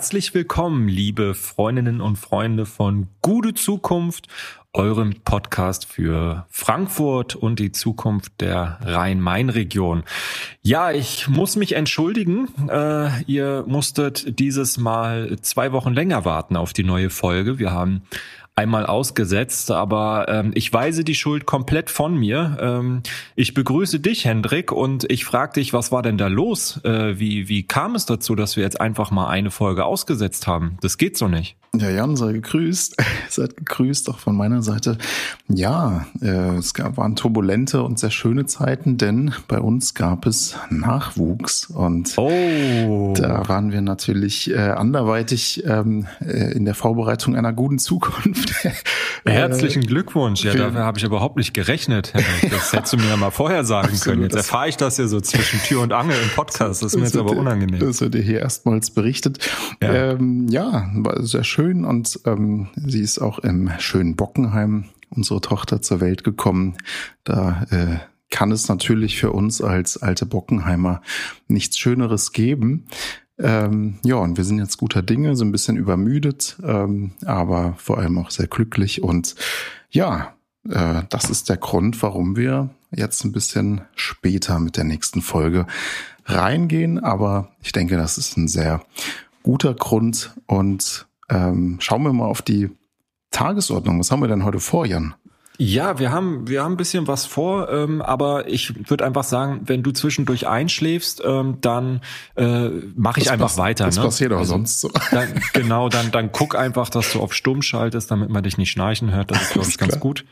herzlich willkommen, liebe Freundinnen und Freunde von Gute Zukunft, eurem Podcast für Frankfurt und die Zukunft der Rhein-Main-Region. Ja, ich muss mich entschuldigen. Äh, ihr musstet dieses Mal zwei Wochen länger warten auf die neue Folge. Wir haben einmal ausgesetzt, aber ähm, ich weise die Schuld komplett von mir. Ähm, ich begrüße dich, Hendrik, und ich frage dich, was war denn da los? Äh, wie, wie kam es dazu, dass wir jetzt einfach mal eine Folge ausgesetzt haben? Das geht so nicht. Ja, Jan, sei gegrüßt. Seid gegrüßt, auch von meiner Seite. Ja, äh, es gab, waren turbulente und sehr schöne Zeiten, denn bei uns gab es Nachwuchs und oh. da waren wir natürlich äh, anderweitig ähm, äh, in der Vorbereitung einer guten Zukunft. Herzlichen Glückwunsch. Ja, dafür habe ich überhaupt nicht gerechnet. Das hättest du mir ja mal vorher sagen Absolut, können. Jetzt erfahre ich das ja so zwischen Tür und Angel im Podcast. Das ist mir jetzt aber unangenehm. Das wird dir hier erstmals berichtet. Ja, ähm, ja war sehr schön schön und ähm, sie ist auch im schönen Bockenheim, unsere Tochter, zur Welt gekommen. Da äh, kann es natürlich für uns als alte Bockenheimer nichts Schöneres geben. Ähm, ja, und wir sind jetzt guter Dinge, so ein bisschen übermüdet, ähm, aber vor allem auch sehr glücklich. Und ja, äh, das ist der Grund, warum wir jetzt ein bisschen später mit der nächsten Folge reingehen. Aber ich denke, das ist ein sehr guter Grund und ähm, schauen wir mal auf die Tagesordnung. Was haben wir denn heute vor, Jan? Ja, wir haben wir haben ein bisschen was vor, ähm, aber ich würde einfach sagen, wenn du zwischendurch einschläfst, ähm, dann äh, mache ich einfach weiter. Das ne? passiert auch also, sonst so. Dann, genau, dann dann guck einfach, dass du auf Stumm schaltest, damit man dich nicht schnarchen hört. Das ist glaube ich ganz gut.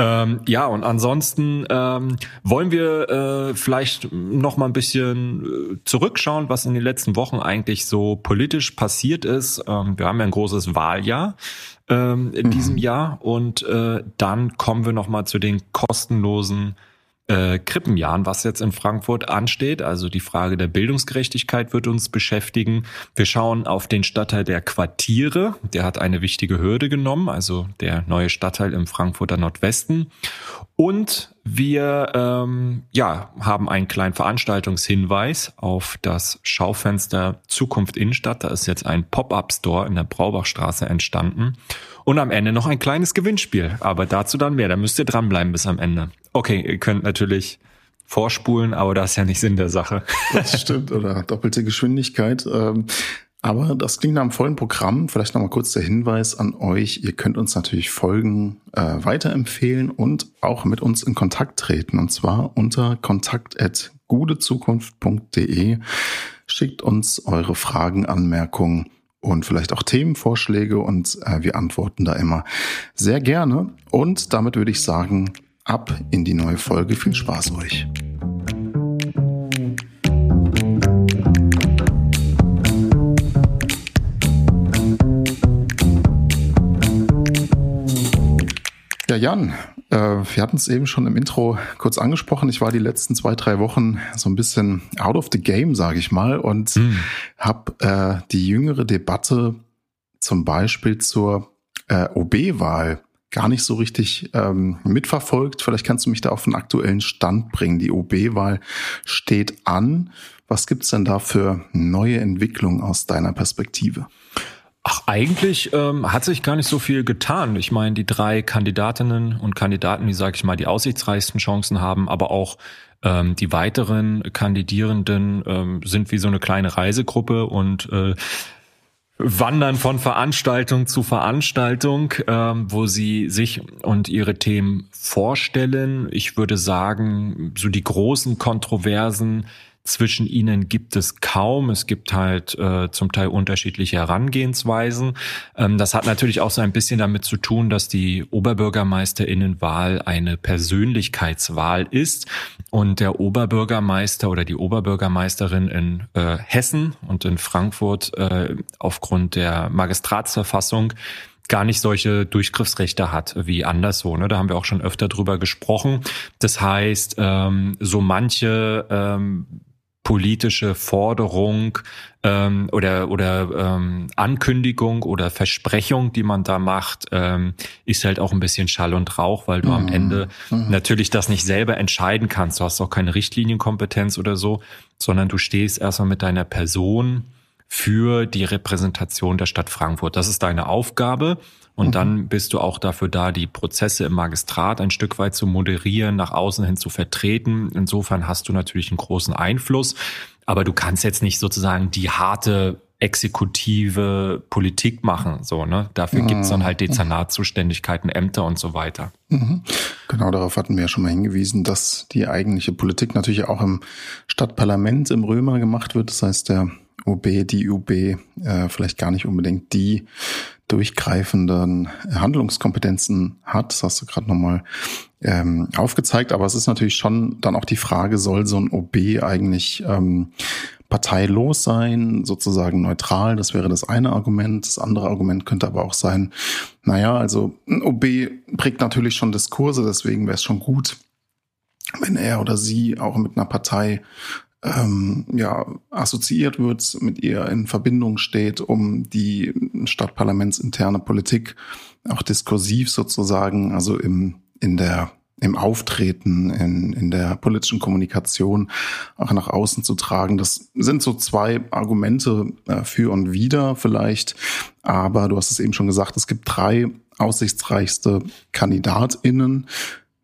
Ähm, ja, und ansonsten ähm, wollen wir äh, vielleicht noch mal ein bisschen äh, zurückschauen, was in den letzten Wochen eigentlich so politisch passiert ist. Ähm, wir haben ja ein großes Wahljahr ähm, in mhm. diesem Jahr und äh, dann kommen wir noch mal zu den kostenlosen äh, Krippenjahren, was jetzt in Frankfurt ansteht. Also die Frage der Bildungsgerechtigkeit wird uns beschäftigen. Wir schauen auf den Stadtteil der Quartiere. Der hat eine wichtige Hürde genommen, also der neue Stadtteil im Frankfurter Nordwesten. Und wir ähm, ja, haben einen kleinen Veranstaltungshinweis auf das Schaufenster Zukunft Innenstadt. Da ist jetzt ein Pop-up-Store in der Braubachstraße entstanden. Und am Ende noch ein kleines Gewinnspiel. Aber dazu dann mehr. Da müsst ihr dranbleiben bis am Ende. Okay, ihr könnt natürlich vorspulen, aber das ist ja nicht Sinn der Sache. Das stimmt, oder doppelte Geschwindigkeit. Ähm, aber das klingt nach einem vollen Programm. Vielleicht nochmal kurz der Hinweis an euch. Ihr könnt uns natürlich Folgen äh, weiterempfehlen und auch mit uns in Kontakt treten. Und zwar unter kontakt.gudezukunft.de. Schickt uns eure Fragen, Anmerkungen und vielleicht auch Themenvorschläge und äh, wir antworten da immer sehr gerne. Und damit würde ich sagen, ab in die neue Folge. Viel Spaß euch. Ja, Jan, äh, wir hatten es eben schon im Intro kurz angesprochen. Ich war die letzten zwei, drei Wochen so ein bisschen out of the game, sage ich mal, und mhm. habe äh, die jüngere Debatte zum Beispiel zur äh, OB-Wahl gar nicht so richtig ähm, mitverfolgt. Vielleicht kannst du mich da auf den aktuellen Stand bringen. Die OB-Wahl steht an. Was gibt's denn da für neue Entwicklungen aus deiner Perspektive? Ach, eigentlich ähm, hat sich gar nicht so viel getan. Ich meine, die drei Kandidatinnen und Kandidaten, die, sage ich mal, die aussichtsreichsten Chancen haben, aber auch ähm, die weiteren Kandidierenden ähm, sind wie so eine kleine Reisegruppe und äh, wandern von Veranstaltung zu Veranstaltung, ähm, wo sie sich und ihre Themen vorstellen. Ich würde sagen, so die großen Kontroversen zwischen ihnen gibt es kaum. Es gibt halt äh, zum Teil unterschiedliche Herangehensweisen. Ähm, das hat natürlich auch so ein bisschen damit zu tun, dass die Oberbürgermeisterinnenwahl eine Persönlichkeitswahl ist und der Oberbürgermeister oder die Oberbürgermeisterin in äh, Hessen und in Frankfurt äh, aufgrund der Magistratsverfassung gar nicht solche Durchgriffsrechte hat wie anderswo. Ne? Da haben wir auch schon öfter drüber gesprochen. Das heißt, ähm, so manche ähm, politische Forderung ähm, oder oder ähm, Ankündigung oder Versprechung, die man da macht, ähm, ist halt auch ein bisschen Schall und Rauch, weil du mhm. am Ende mhm. natürlich das nicht selber entscheiden kannst. Du hast auch keine Richtlinienkompetenz oder so, sondern du stehst erstmal mit deiner Person für die Repräsentation der Stadt Frankfurt. Das ist deine Aufgabe. Und mhm. dann bist du auch dafür da, die Prozesse im Magistrat ein Stück weit zu moderieren, nach außen hin zu vertreten. Insofern hast du natürlich einen großen Einfluss. Aber du kannst jetzt nicht sozusagen die harte exekutive Politik machen. So, ne? Dafür mhm. gibt's dann halt Dezernatzuständigkeiten, Ämter und so weiter. Mhm. Genau, darauf hatten wir ja schon mal hingewiesen, dass die eigentliche Politik natürlich auch im Stadtparlament im Römer gemacht wird. Das heißt, der OB, die UB, äh, vielleicht gar nicht unbedingt die durchgreifenden Handlungskompetenzen hat. Das hast du gerade nochmal ähm, aufgezeigt. Aber es ist natürlich schon dann auch die Frage, soll so ein OB eigentlich ähm, parteilos sein, sozusagen neutral? Das wäre das eine Argument. Das andere Argument könnte aber auch sein, naja, also ein OB prägt natürlich schon Diskurse, deswegen wäre es schon gut, wenn er oder sie auch mit einer Partei ähm, ja, assoziiert wird, mit ihr in Verbindung steht, um die stadtparlamentsinterne Politik auch diskursiv sozusagen, also im, in der im Auftreten, in, in der politischen Kommunikation auch nach außen zu tragen. Das sind so zwei Argumente äh, für und wider vielleicht. Aber du hast es eben schon gesagt, es gibt drei aussichtsreichste KandidatInnen,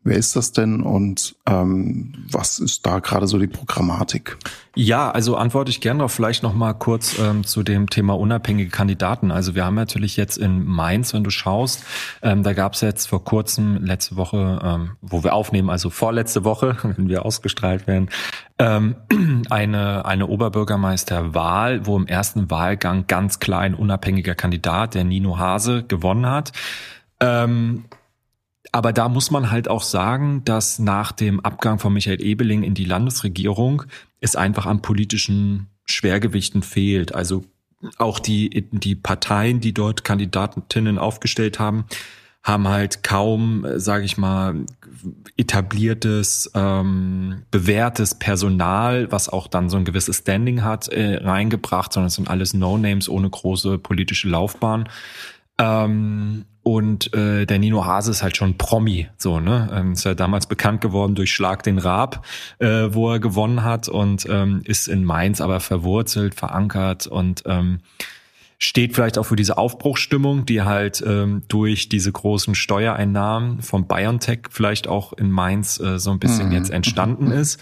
Wer ist das denn und ähm, was ist da gerade so die Programmatik? Ja, also antworte ich gerne noch vielleicht noch mal kurz ähm, zu dem Thema unabhängige Kandidaten. Also wir haben natürlich jetzt in Mainz, wenn du schaust, ähm, da gab es jetzt vor kurzem letzte Woche, ähm, wo wir aufnehmen, also vorletzte Woche, wenn wir ausgestrahlt werden, ähm, eine eine Oberbürgermeisterwahl, wo im ersten Wahlgang ganz klar ein unabhängiger Kandidat, der Nino Hase, gewonnen hat. Ähm, aber da muss man halt auch sagen, dass nach dem Abgang von Michael Ebeling in die Landesregierung es einfach an politischen Schwergewichten fehlt. Also auch die, die Parteien, die dort Kandidatinnen aufgestellt haben, haben halt kaum, sage ich mal, etabliertes, ähm, bewährtes Personal, was auch dann so ein gewisses Standing hat, äh, reingebracht, sondern es sind alles No-Names ohne große politische Laufbahn. Ähm, und äh, der Nino Hase ist halt schon Promi, so ne, ähm, ist ja damals bekannt geworden durch Schlag den Raab, äh, wo er gewonnen hat und ähm, ist in Mainz aber verwurzelt, verankert und ähm, steht vielleicht auch für diese Aufbruchsstimmung, die halt ähm, durch diese großen Steuereinnahmen vom BioNTech vielleicht auch in Mainz äh, so ein bisschen mhm. jetzt entstanden ist.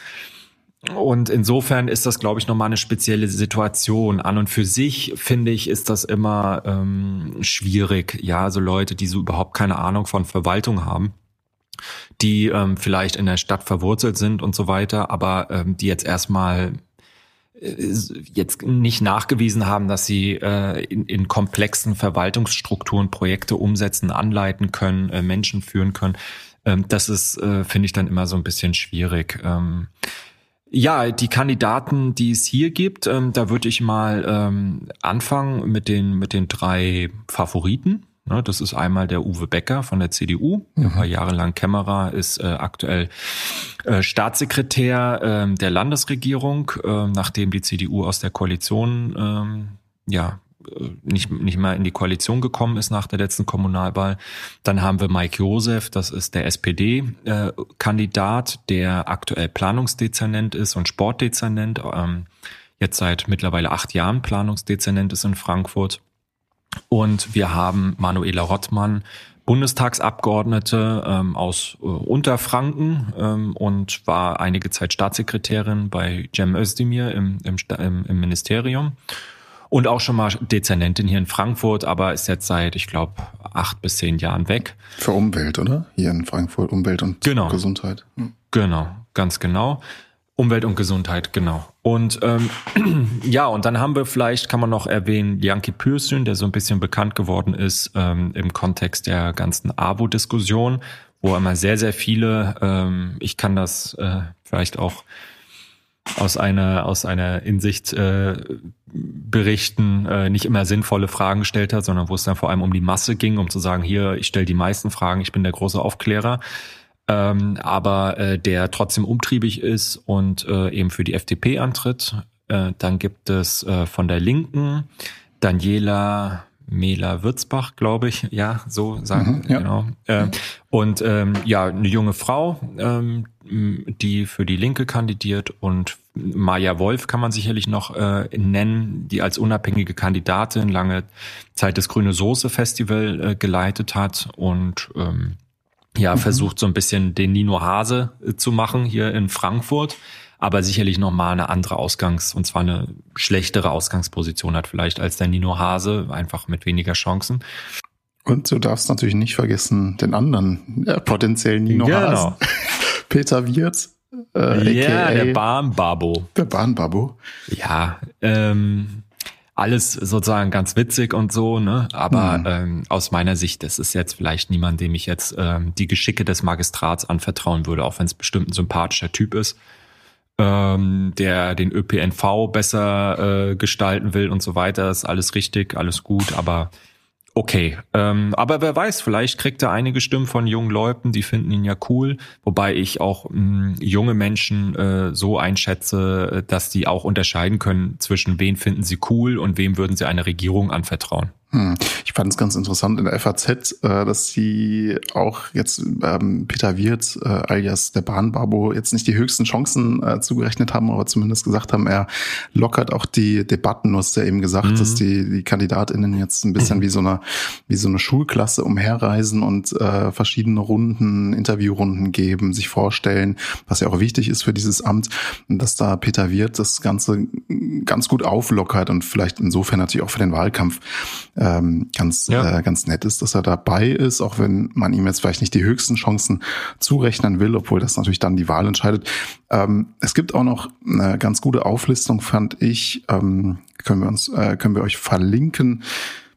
Und insofern ist das, glaube ich, nochmal eine spezielle Situation. An und für sich, finde ich, ist das immer ähm, schwierig. Ja, also Leute, die so überhaupt keine Ahnung von Verwaltung haben, die ähm, vielleicht in der Stadt verwurzelt sind und so weiter, aber ähm, die jetzt erstmal äh, jetzt nicht nachgewiesen haben, dass sie äh, in, in komplexen Verwaltungsstrukturen Projekte umsetzen, anleiten können, äh, Menschen führen können. Ähm, das ist, äh, finde ich, dann immer so ein bisschen schwierig. Ähm, ja, die Kandidaten, die es hier gibt, ähm, da würde ich mal ähm, anfangen mit den, mit den drei Favoriten. Ne, das ist einmal der Uwe Becker von der CDU, der mhm. war jahrelang Kämmerer, ist äh, aktuell äh, Staatssekretär äh, der Landesregierung, äh, nachdem die CDU aus der Koalition ähm, ja nicht, nicht mal in die Koalition gekommen ist nach der letzten Kommunalwahl. Dann haben wir Mike Josef, das ist der SPD-Kandidat, der aktuell Planungsdezernent ist und Sportdezernent, ähm, jetzt seit mittlerweile acht Jahren Planungsdezernent ist in Frankfurt. Und wir haben Manuela Rottmann, Bundestagsabgeordnete ähm, aus äh, Unterfranken ähm, und war einige Zeit Staatssekretärin bei Cem Özdemir im, im, im Ministerium und auch schon mal Dezernentin hier in Frankfurt, aber ist jetzt seit, ich glaube, acht bis zehn Jahren weg. Für Umwelt, oder? Hier in Frankfurt, Umwelt und genau. Gesundheit. Hm. Genau, ganz genau. Umwelt und Gesundheit, genau. Und ähm, ja, und dann haben wir vielleicht, kann man noch erwähnen, Janki Pürsün, der so ein bisschen bekannt geworden ist ähm, im Kontext der ganzen AWO-Diskussion, wo immer sehr, sehr viele, ähm, ich kann das äh, vielleicht auch aus einer aus einer Insicht äh, berichten, äh, nicht immer sinnvolle Fragen gestellt hat, sondern wo es dann vor allem um die Masse ging, um zu sagen, hier, ich stelle die meisten Fragen, ich bin der große Aufklärer, ähm, aber äh, der trotzdem umtriebig ist und äh, eben für die FDP antritt. Äh, dann gibt es äh, von der Linken Daniela Mela Würzbach, glaube ich, ja, so sagen, mhm, ja. genau. Äh, und ähm, ja, eine junge Frau, ähm, die für die Linke kandidiert und Maja Wolf kann man sicherlich noch äh, nennen, die als unabhängige Kandidatin lange Zeit das Grüne Soße Festival äh, geleitet hat und ähm, ja, mhm. versucht so ein bisschen den Nino Hase äh, zu machen hier in Frankfurt aber sicherlich nochmal eine andere Ausgangs- und zwar eine schlechtere Ausgangsposition hat vielleicht als der Nino Hase, einfach mit weniger Chancen. Und du darfst natürlich nicht vergessen den anderen äh, potenziellen Nino genau. Hasen. Peter Wirz. Äh, ja, der Bahnbabo. Der Bahnbabo. Ja, ähm, alles sozusagen ganz witzig und so, ne? Aber mhm. ähm, aus meiner Sicht, das ist jetzt vielleicht niemand, dem ich jetzt ähm, die Geschicke des Magistrats anvertrauen würde, auch wenn es bestimmt ein sympathischer Typ ist ähm, der den ÖPNV besser äh, gestalten will und so weiter. Ist alles richtig, alles gut, aber okay. Ähm, aber wer weiß, vielleicht kriegt er einige Stimmen von jungen Leuten, die finden ihn ja cool, wobei ich auch mh, hm, junge Menschen äh, so einschätze, dass die auch unterscheiden können zwischen wen finden sie cool und wem würden sie eine Regierung anvertrauen. Hm. Ich fand es ganz interessant in der FAZ, äh, dass sie auch jetzt ähm, Peter Wirth äh, alias der Bahnbabo jetzt nicht die höchsten Chancen äh, zugerechnet haben, aber zumindest gesagt haben, er lockert auch die Debatten. Du hast ja eben gesagt, mhm. dass die, die KandidatInnen jetzt ein bisschen mhm. wie so eine, wie so eine Schulklasse umherreisen und äh, verschiedene Runden, Interviewrunden geben, sich vorstellen, was ja auch wichtig ist für dieses Amt. Dass da Peter Wirth das Ganze ganz gut auflockert und vielleicht insofern natürlich auch für den Wahlkampf ähm, ganz, ja. äh, ganz nett ist, dass er dabei ist, auch wenn man ihm jetzt vielleicht nicht die höchsten Chancen zurechnen will, obwohl das natürlich dann die Wahl entscheidet. Ähm, es gibt auch noch eine ganz gute Auflistung, fand ich, ähm, können wir uns, äh, können wir euch verlinken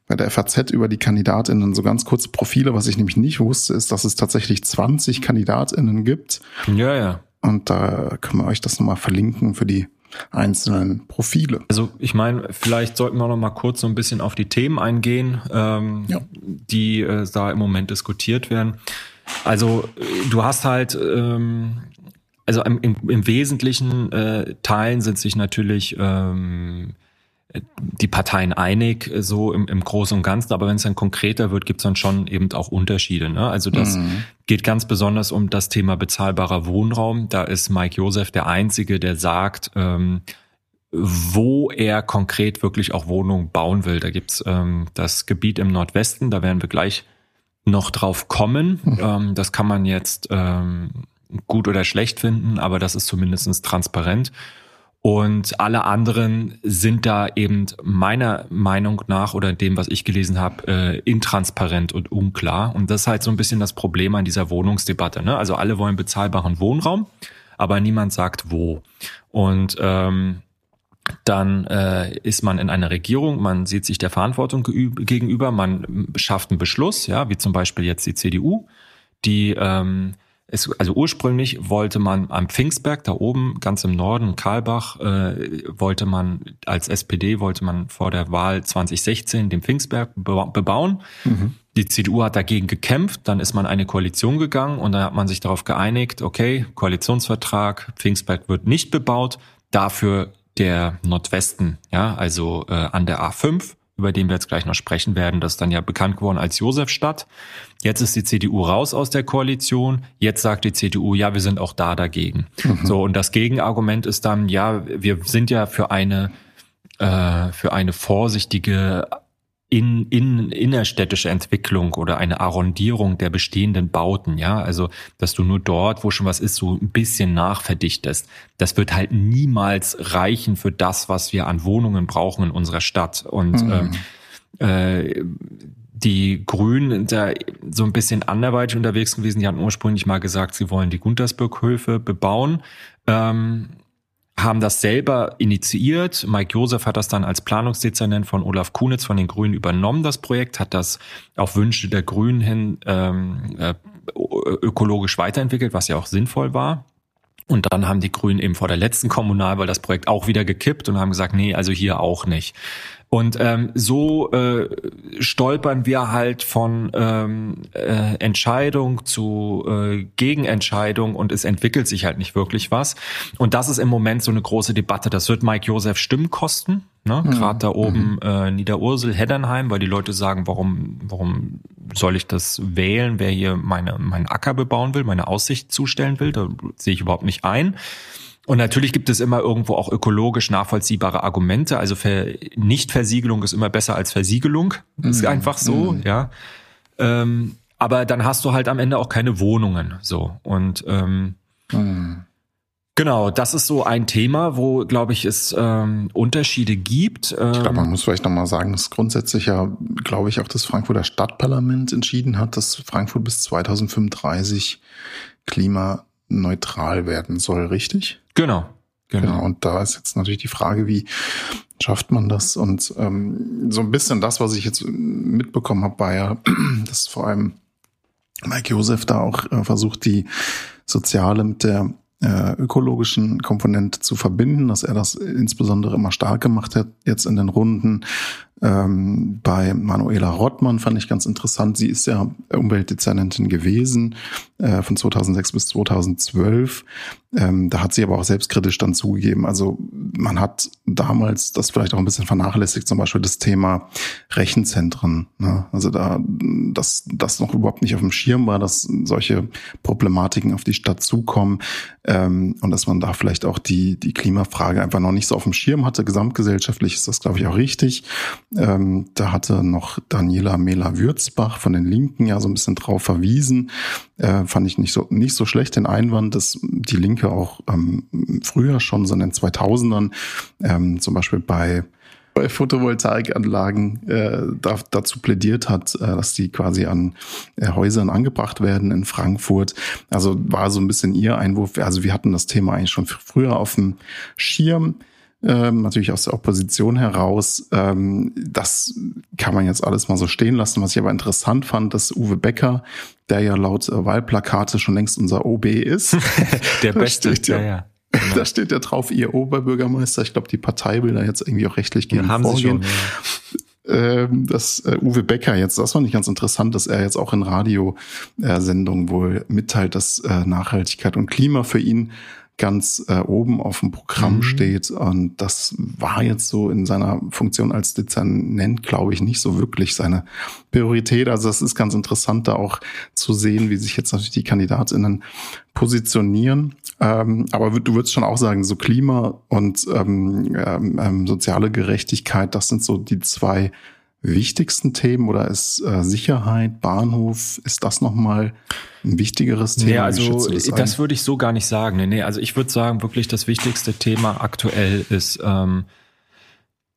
bei der FAZ über die Kandidatinnen so ganz kurze Profile. Was ich nämlich nicht wusste, ist, dass es tatsächlich 20 Kandidatinnen gibt. Ja, ja. Und da können wir euch das nochmal verlinken für die einzelnen Profile. Also ich meine, vielleicht sollten wir noch mal kurz so ein bisschen auf die Themen eingehen, ähm, ja. die äh, da im Moment diskutiert werden. Also äh, du hast halt, ähm, also im, im, Wesentlichen äh, Teilen sind sich natürlich ähm, die Parteien einig, äh, so im, im Großen und Ganzen, aber wenn es dann konkreter wird, gibt es dann schon eben auch Unterschiede. Ne? Also das mhm. geht ganz besonders um das Thema bezahlbarer Wohnraum. Da ist Mike Josef der Einzige, der sagt, ähm, wo er konkret wirklich auch Wohnungen bauen will. Da gibt's ähm, das Gebiet im Nordwesten, da werden wir gleich noch drauf kommen. Mhm. Ähm, das kann man jetzt ähm, gut oder schlecht finden, aber das ist zumindestens transparent. Und alle anderen sind da eben meiner Meinung nach oder dem, was ich gelesen habe, äh, intransparent und unklar. Und das ist halt so ein bisschen das Problem an dieser Wohnungsdebatte. Ne? Also alle wollen bezahlbaren Wohnraum, aber niemand sagt wo. Und ähm, dann äh, ist man in einer Regierung, man sieht sich der Verantwortung gegenüber, man schafft einen Beschluss, ja, wie zum Beispiel jetzt die CDU, die ähm, es, also ursprünglich wollte man am Pfingstberg, da oben, ganz im Norden, Karlbach, äh, wollte man als SPD, wollte man vor der Wahl 2016 den Pfingstberg bebauen. Mhm. Die CDU hat dagegen gekämpft, dann ist man eine Koalition gegangen und dann hat man sich darauf geeinigt, okay, Koalitionsvertrag, Pfingstberg wird nicht bebaut, dafür der Nordwesten, ja, also äh, an der A5 über den wir jetzt gleich noch sprechen werden, das ist dann ja bekannt geworden als Josefstadt. Jetzt ist die CDU raus aus der Koalition. Jetzt sagt die CDU, ja, wir sind auch da dagegen. Mhm. So, und das Gegenargument ist dann, ja, wir sind ja für eine, äh, für eine vorsichtige in, in innerstädtische Entwicklung oder eine Arrondierung der bestehenden Bauten, ja, also dass du nur dort, wo schon was ist, so ein bisschen nachverdichtest. Das wird halt niemals reichen für das, was wir an Wohnungen brauchen in unserer Stadt. Und mhm. äh, äh, die Grünen sind da so ein bisschen anderweitig unterwegs gewesen. Die hatten ursprünglich mal gesagt, sie wollen die Guntersburghöfe bebauen. Ähm, haben das selber initiiert. Mike Josef hat das dann als Planungsdezernent von Olaf Kunitz von den Grünen übernommen, das Projekt, hat das auf Wünsche der Grünen hin ähm, äh, ökologisch weiterentwickelt, was ja auch sinnvoll war. Und dann haben die Grünen eben vor der letzten Kommunalwahl das Projekt auch wieder gekippt und haben gesagt, nee, also hier auch nicht. Und ähm, so äh, stolpern wir halt von ähm, äh, Entscheidung zu äh, Gegenentscheidung und es entwickelt sich halt nicht wirklich was. Und das ist im Moment so eine große Debatte. Das wird Mike Josef Stimmen kosten. Ne? Mhm. Gerade da oben mhm. äh, Niederursel, Heddernheim, weil die Leute sagen, warum, warum soll ich das wählen, wer hier meine, meinen Acker bebauen will, meine Aussicht zustellen will? Da sehe ich überhaupt nicht ein. Und natürlich gibt es immer irgendwo auch ökologisch nachvollziehbare Argumente. Also Ver Nichtversiegelung ist immer besser als Versiegelung. Ist mm. einfach so, mm. ja. Ähm, aber dann hast du halt am Ende auch keine Wohnungen. So. Und ähm, mm. genau, das ist so ein Thema, wo, glaube ich, es ähm, Unterschiede gibt. Ähm, ich glaube, man muss vielleicht nochmal sagen, dass grundsätzlich ja, glaube ich, auch das Frankfurter Stadtparlament entschieden hat, dass Frankfurt bis 2035 Klima neutral werden soll, richtig? Genau. Genau. genau. Und da ist jetzt natürlich die Frage, wie schafft man das? Und ähm, so ein bisschen das, was ich jetzt mitbekommen habe, war ja, dass vor allem Mike Josef da auch äh, versucht, die Soziale mit der äh, ökologischen Komponente zu verbinden, dass er das insbesondere immer stark gemacht hat, jetzt in den Runden ähm, bei Manuela Rottmann fand ich ganz interessant. Sie ist ja Umweltdezernentin gewesen äh, von 2006 bis 2012. Ähm, da hat sie aber auch selbstkritisch dann zugegeben. Also man hat damals das vielleicht auch ein bisschen vernachlässigt, zum Beispiel das Thema Rechenzentren. Ne? Also da, dass das noch überhaupt nicht auf dem Schirm war, dass solche Problematiken auf die Stadt zukommen ähm, und dass man da vielleicht auch die, die Klimafrage einfach noch nicht so auf dem Schirm hatte. Gesamtgesellschaftlich ist das, glaube ich, auch richtig. Ähm, da hatte noch Daniela Mela-Würzbach von den Linken ja so ein bisschen drauf verwiesen. Äh, fand ich nicht so, nicht so schlecht den Einwand, dass die Linke auch ähm, früher schon so in den 2000ern ähm, zum Beispiel bei bei Photovoltaikanlagen äh, da, dazu plädiert hat, äh, dass die quasi an äh, Häusern angebracht werden in Frankfurt. Also war so ein bisschen ihr Einwurf. Also wir hatten das Thema eigentlich schon früher auf dem Schirm ähm, natürlich aus der Opposition heraus. Ähm, das kann man jetzt alles mal so stehen lassen. Was ich aber interessant fand, dass Uwe Becker, der ja laut äh, Wahlplakate schon längst unser OB ist, der Beste, steht ja, ja. Genau. Da steht ja drauf, ihr Oberbürgermeister. Ich glaube, die Partei will da jetzt irgendwie auch rechtlich gegen ja, haben vorgehen. Sie schon, ja. Ähm, dass äh, Uwe Becker jetzt, das fand ich ganz interessant, dass er jetzt auch in Radiosendungen wohl mitteilt, dass äh, Nachhaltigkeit und Klima für ihn ganz äh, oben auf dem Programm mhm. steht. Und das war jetzt so in seiner Funktion als Dezernent, glaube ich, nicht so wirklich seine Priorität. Also das ist ganz interessant, da auch zu sehen, wie sich jetzt natürlich die Kandidatinnen positionieren. Ähm, aber du würdest schon auch sagen, so Klima und ähm, ähm, ähm soziale Gerechtigkeit, das sind so die zwei wichtigsten Themen oder ist äh, Sicherheit, Bahnhof, ist das nochmal ein wichtigeres Thema? Nee, also das, das würde ich so gar nicht sagen. Nee, nee, also ich würde sagen, wirklich das wichtigste Thema aktuell ist ähm,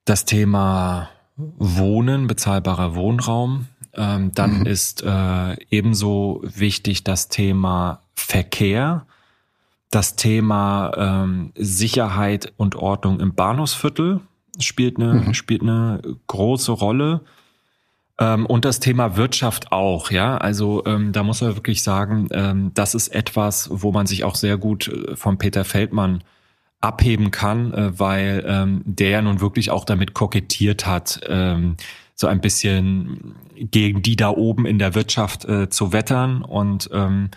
das Thema Wohnen, bezahlbarer Wohnraum. Ähm, dann mhm. ist äh, ebenso wichtig das Thema Verkehr, das Thema ähm, Sicherheit und Ordnung im Bahnhofsviertel spielt eine, mhm. spielt eine große Rolle. Ähm, und das Thema Wirtschaft auch, ja. Also ähm, da muss man wirklich sagen, ähm, das ist etwas, wo man sich auch sehr gut äh, von Peter Feldmann abheben kann, äh, weil ähm, der ja nun wirklich auch damit kokettiert hat, ähm, so ein bisschen gegen die da oben in der Wirtschaft äh, zu wettern und ähm,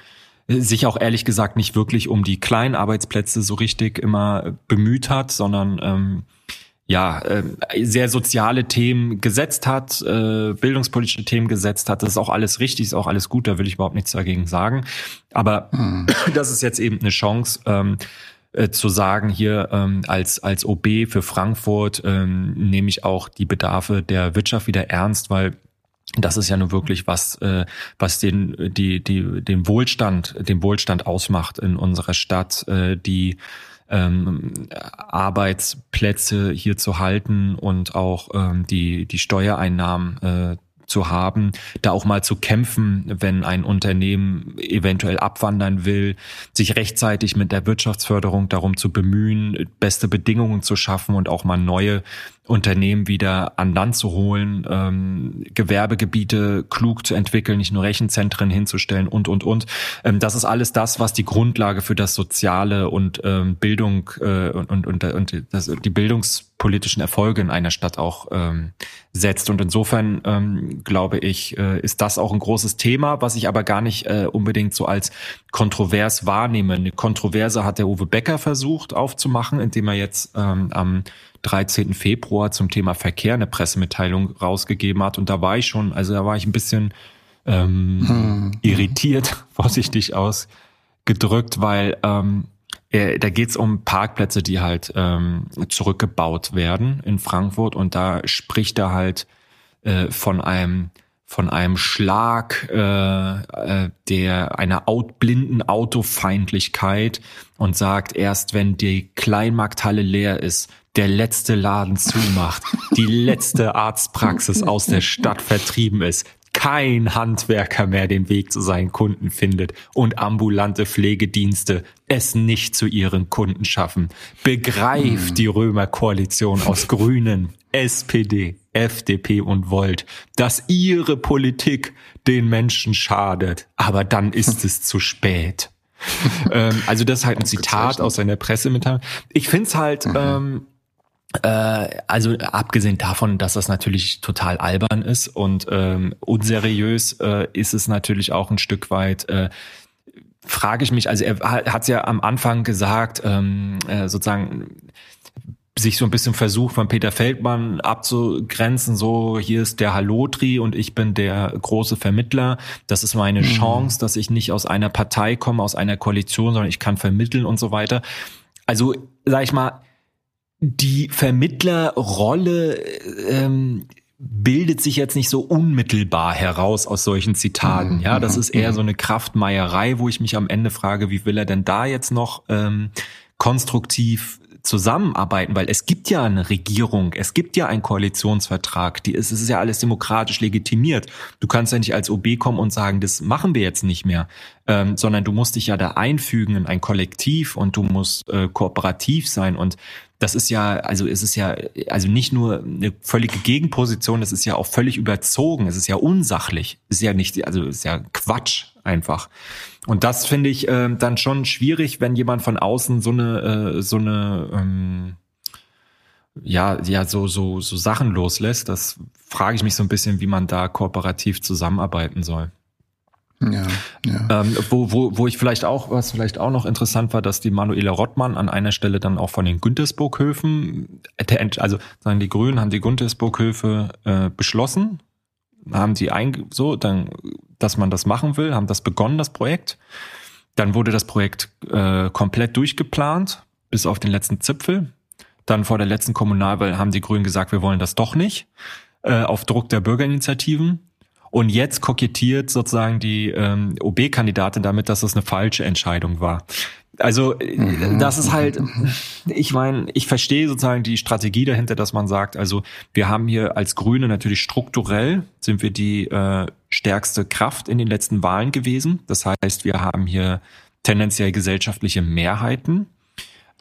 sich auch ehrlich gesagt nicht wirklich um die kleinen Arbeitsplätze so richtig immer bemüht hat, sondern ähm, ja, äh, sehr soziale Themen gesetzt hat, äh, bildungspolitische Themen gesetzt hat. Das ist auch alles richtig, ist auch alles gut, da will ich überhaupt nichts dagegen sagen. Aber hm. das ist jetzt eben eine Chance, ähm, äh, zu sagen, hier ähm, als, als OB für Frankfurt ähm, nehme ich auch die Bedarfe der Wirtschaft wieder ernst, weil das ist ja nun wirklich was, äh, was den, die, die, den Wohlstand, den Wohlstand ausmacht in unserer Stadt, äh, die ähm, Arbeitsplätze hier zu halten und auch ähm, die, die Steuereinnahmen äh, zu haben, da auch mal zu kämpfen, wenn ein Unternehmen eventuell abwandern will, sich rechtzeitig mit der Wirtschaftsförderung darum zu bemühen, beste Bedingungen zu schaffen und auch mal neue Unternehmen wieder an Land zu holen, ähm, Gewerbegebiete klug zu entwickeln, nicht nur Rechenzentren hinzustellen und, und, und. Ähm, das ist alles das, was die Grundlage für das Soziale und ähm, Bildung äh, und, und, und, und das, die bildungspolitischen Erfolge in einer Stadt auch ähm, setzt. Und insofern ähm, glaube ich, äh, ist das auch ein großes Thema, was ich aber gar nicht äh, unbedingt so als kontrovers wahrnehme. Eine Kontroverse hat der Uwe Becker versucht aufzumachen, indem er jetzt ähm, am 13. Februar zum Thema Verkehr eine Pressemitteilung rausgegeben hat. Und da war ich schon, also da war ich ein bisschen ähm, hm. irritiert, vorsichtig ausgedrückt, weil ähm, er, da geht's um Parkplätze, die halt ähm, zurückgebaut werden in Frankfurt. Und da spricht er halt äh, von einem von einem Schlag äh, äh, der einer out, blinden Autofeindlichkeit und sagt, erst wenn die Kleinmarkthalle leer ist, der letzte Laden zumacht, die letzte Arztpraxis aus der Stadt vertrieben ist, kein Handwerker mehr den Weg zu seinen Kunden findet und ambulante Pflegedienste es nicht zu ihren Kunden schaffen. Begreift hm. die Römerkoalition aus Grünen, SPD, FDP und Volt, dass ihre Politik den Menschen schadet, aber dann ist es zu spät. ähm, also das ist halt ein Zitat aus seiner Pressemitteilung. Ich find's halt mhm. ähm, äh, also abgesehen davon, dass das natürlich total albern ist und ähm, unseriös, äh, ist es natürlich auch ein Stück weit. Äh, frage ich mich, also er hat es ja am Anfang gesagt, ähm, äh, sozusagen sich so ein bisschen versucht von Peter Feldmann abzugrenzen, so hier ist der Hallotri und ich bin der große Vermittler. Das ist meine mhm. Chance, dass ich nicht aus einer Partei komme, aus einer Koalition, sondern ich kann vermitteln und so weiter. Also, sag ich mal, die Vermittlerrolle ähm, bildet sich jetzt nicht so unmittelbar heraus aus solchen Zitaten. Ja, das ist eher so eine Kraftmeierei, wo ich mich am Ende frage, wie will er denn da jetzt noch ähm, konstruktiv zusammenarbeiten, weil es gibt ja eine Regierung, es gibt ja einen Koalitionsvertrag, die ist, es ist ja alles demokratisch legitimiert. Du kannst ja nicht als OB kommen und sagen, das machen wir jetzt nicht mehr, ähm, sondern du musst dich ja da einfügen in ein Kollektiv und du musst äh, kooperativ sein. Und das ist ja, also es ist ja, also nicht nur eine völlige Gegenposition, es ist ja auch völlig überzogen, es ist ja unsachlich, es ist ja nicht, also es ist ja Quatsch einfach. Und das finde ich äh, dann schon schwierig, wenn jemand von außen so eine, äh, so eine, ähm, ja, ja, so, so, so Sachen loslässt. Das frage ich mich so ein bisschen, wie man da kooperativ zusammenarbeiten soll. Ja, ja. Ähm, wo, wo, wo ich vielleicht auch, was vielleicht auch noch interessant war, dass die Manuela Rottmann an einer Stelle dann auch von den Güntersburghöfen, also sagen die Grünen haben die Güntersburghöfe äh, beschlossen, haben die ein, so, dann, dass man das machen will, haben das begonnen, das Projekt. Dann wurde das Projekt äh, komplett durchgeplant, bis auf den letzten Zipfel. Dann vor der letzten Kommunalwahl haben die Grünen gesagt, wir wollen das doch nicht, äh, auf Druck der Bürgerinitiativen. Und jetzt kokettiert sozusagen die ähm, OB-Kandidatin damit, dass das eine falsche Entscheidung war. Also mhm. das ist halt, ich meine, ich verstehe sozusagen die Strategie dahinter, dass man sagt, also wir haben hier als Grüne natürlich strukturell sind wir die äh, stärkste Kraft in den letzten Wahlen gewesen. Das heißt, wir haben hier tendenziell gesellschaftliche Mehrheiten.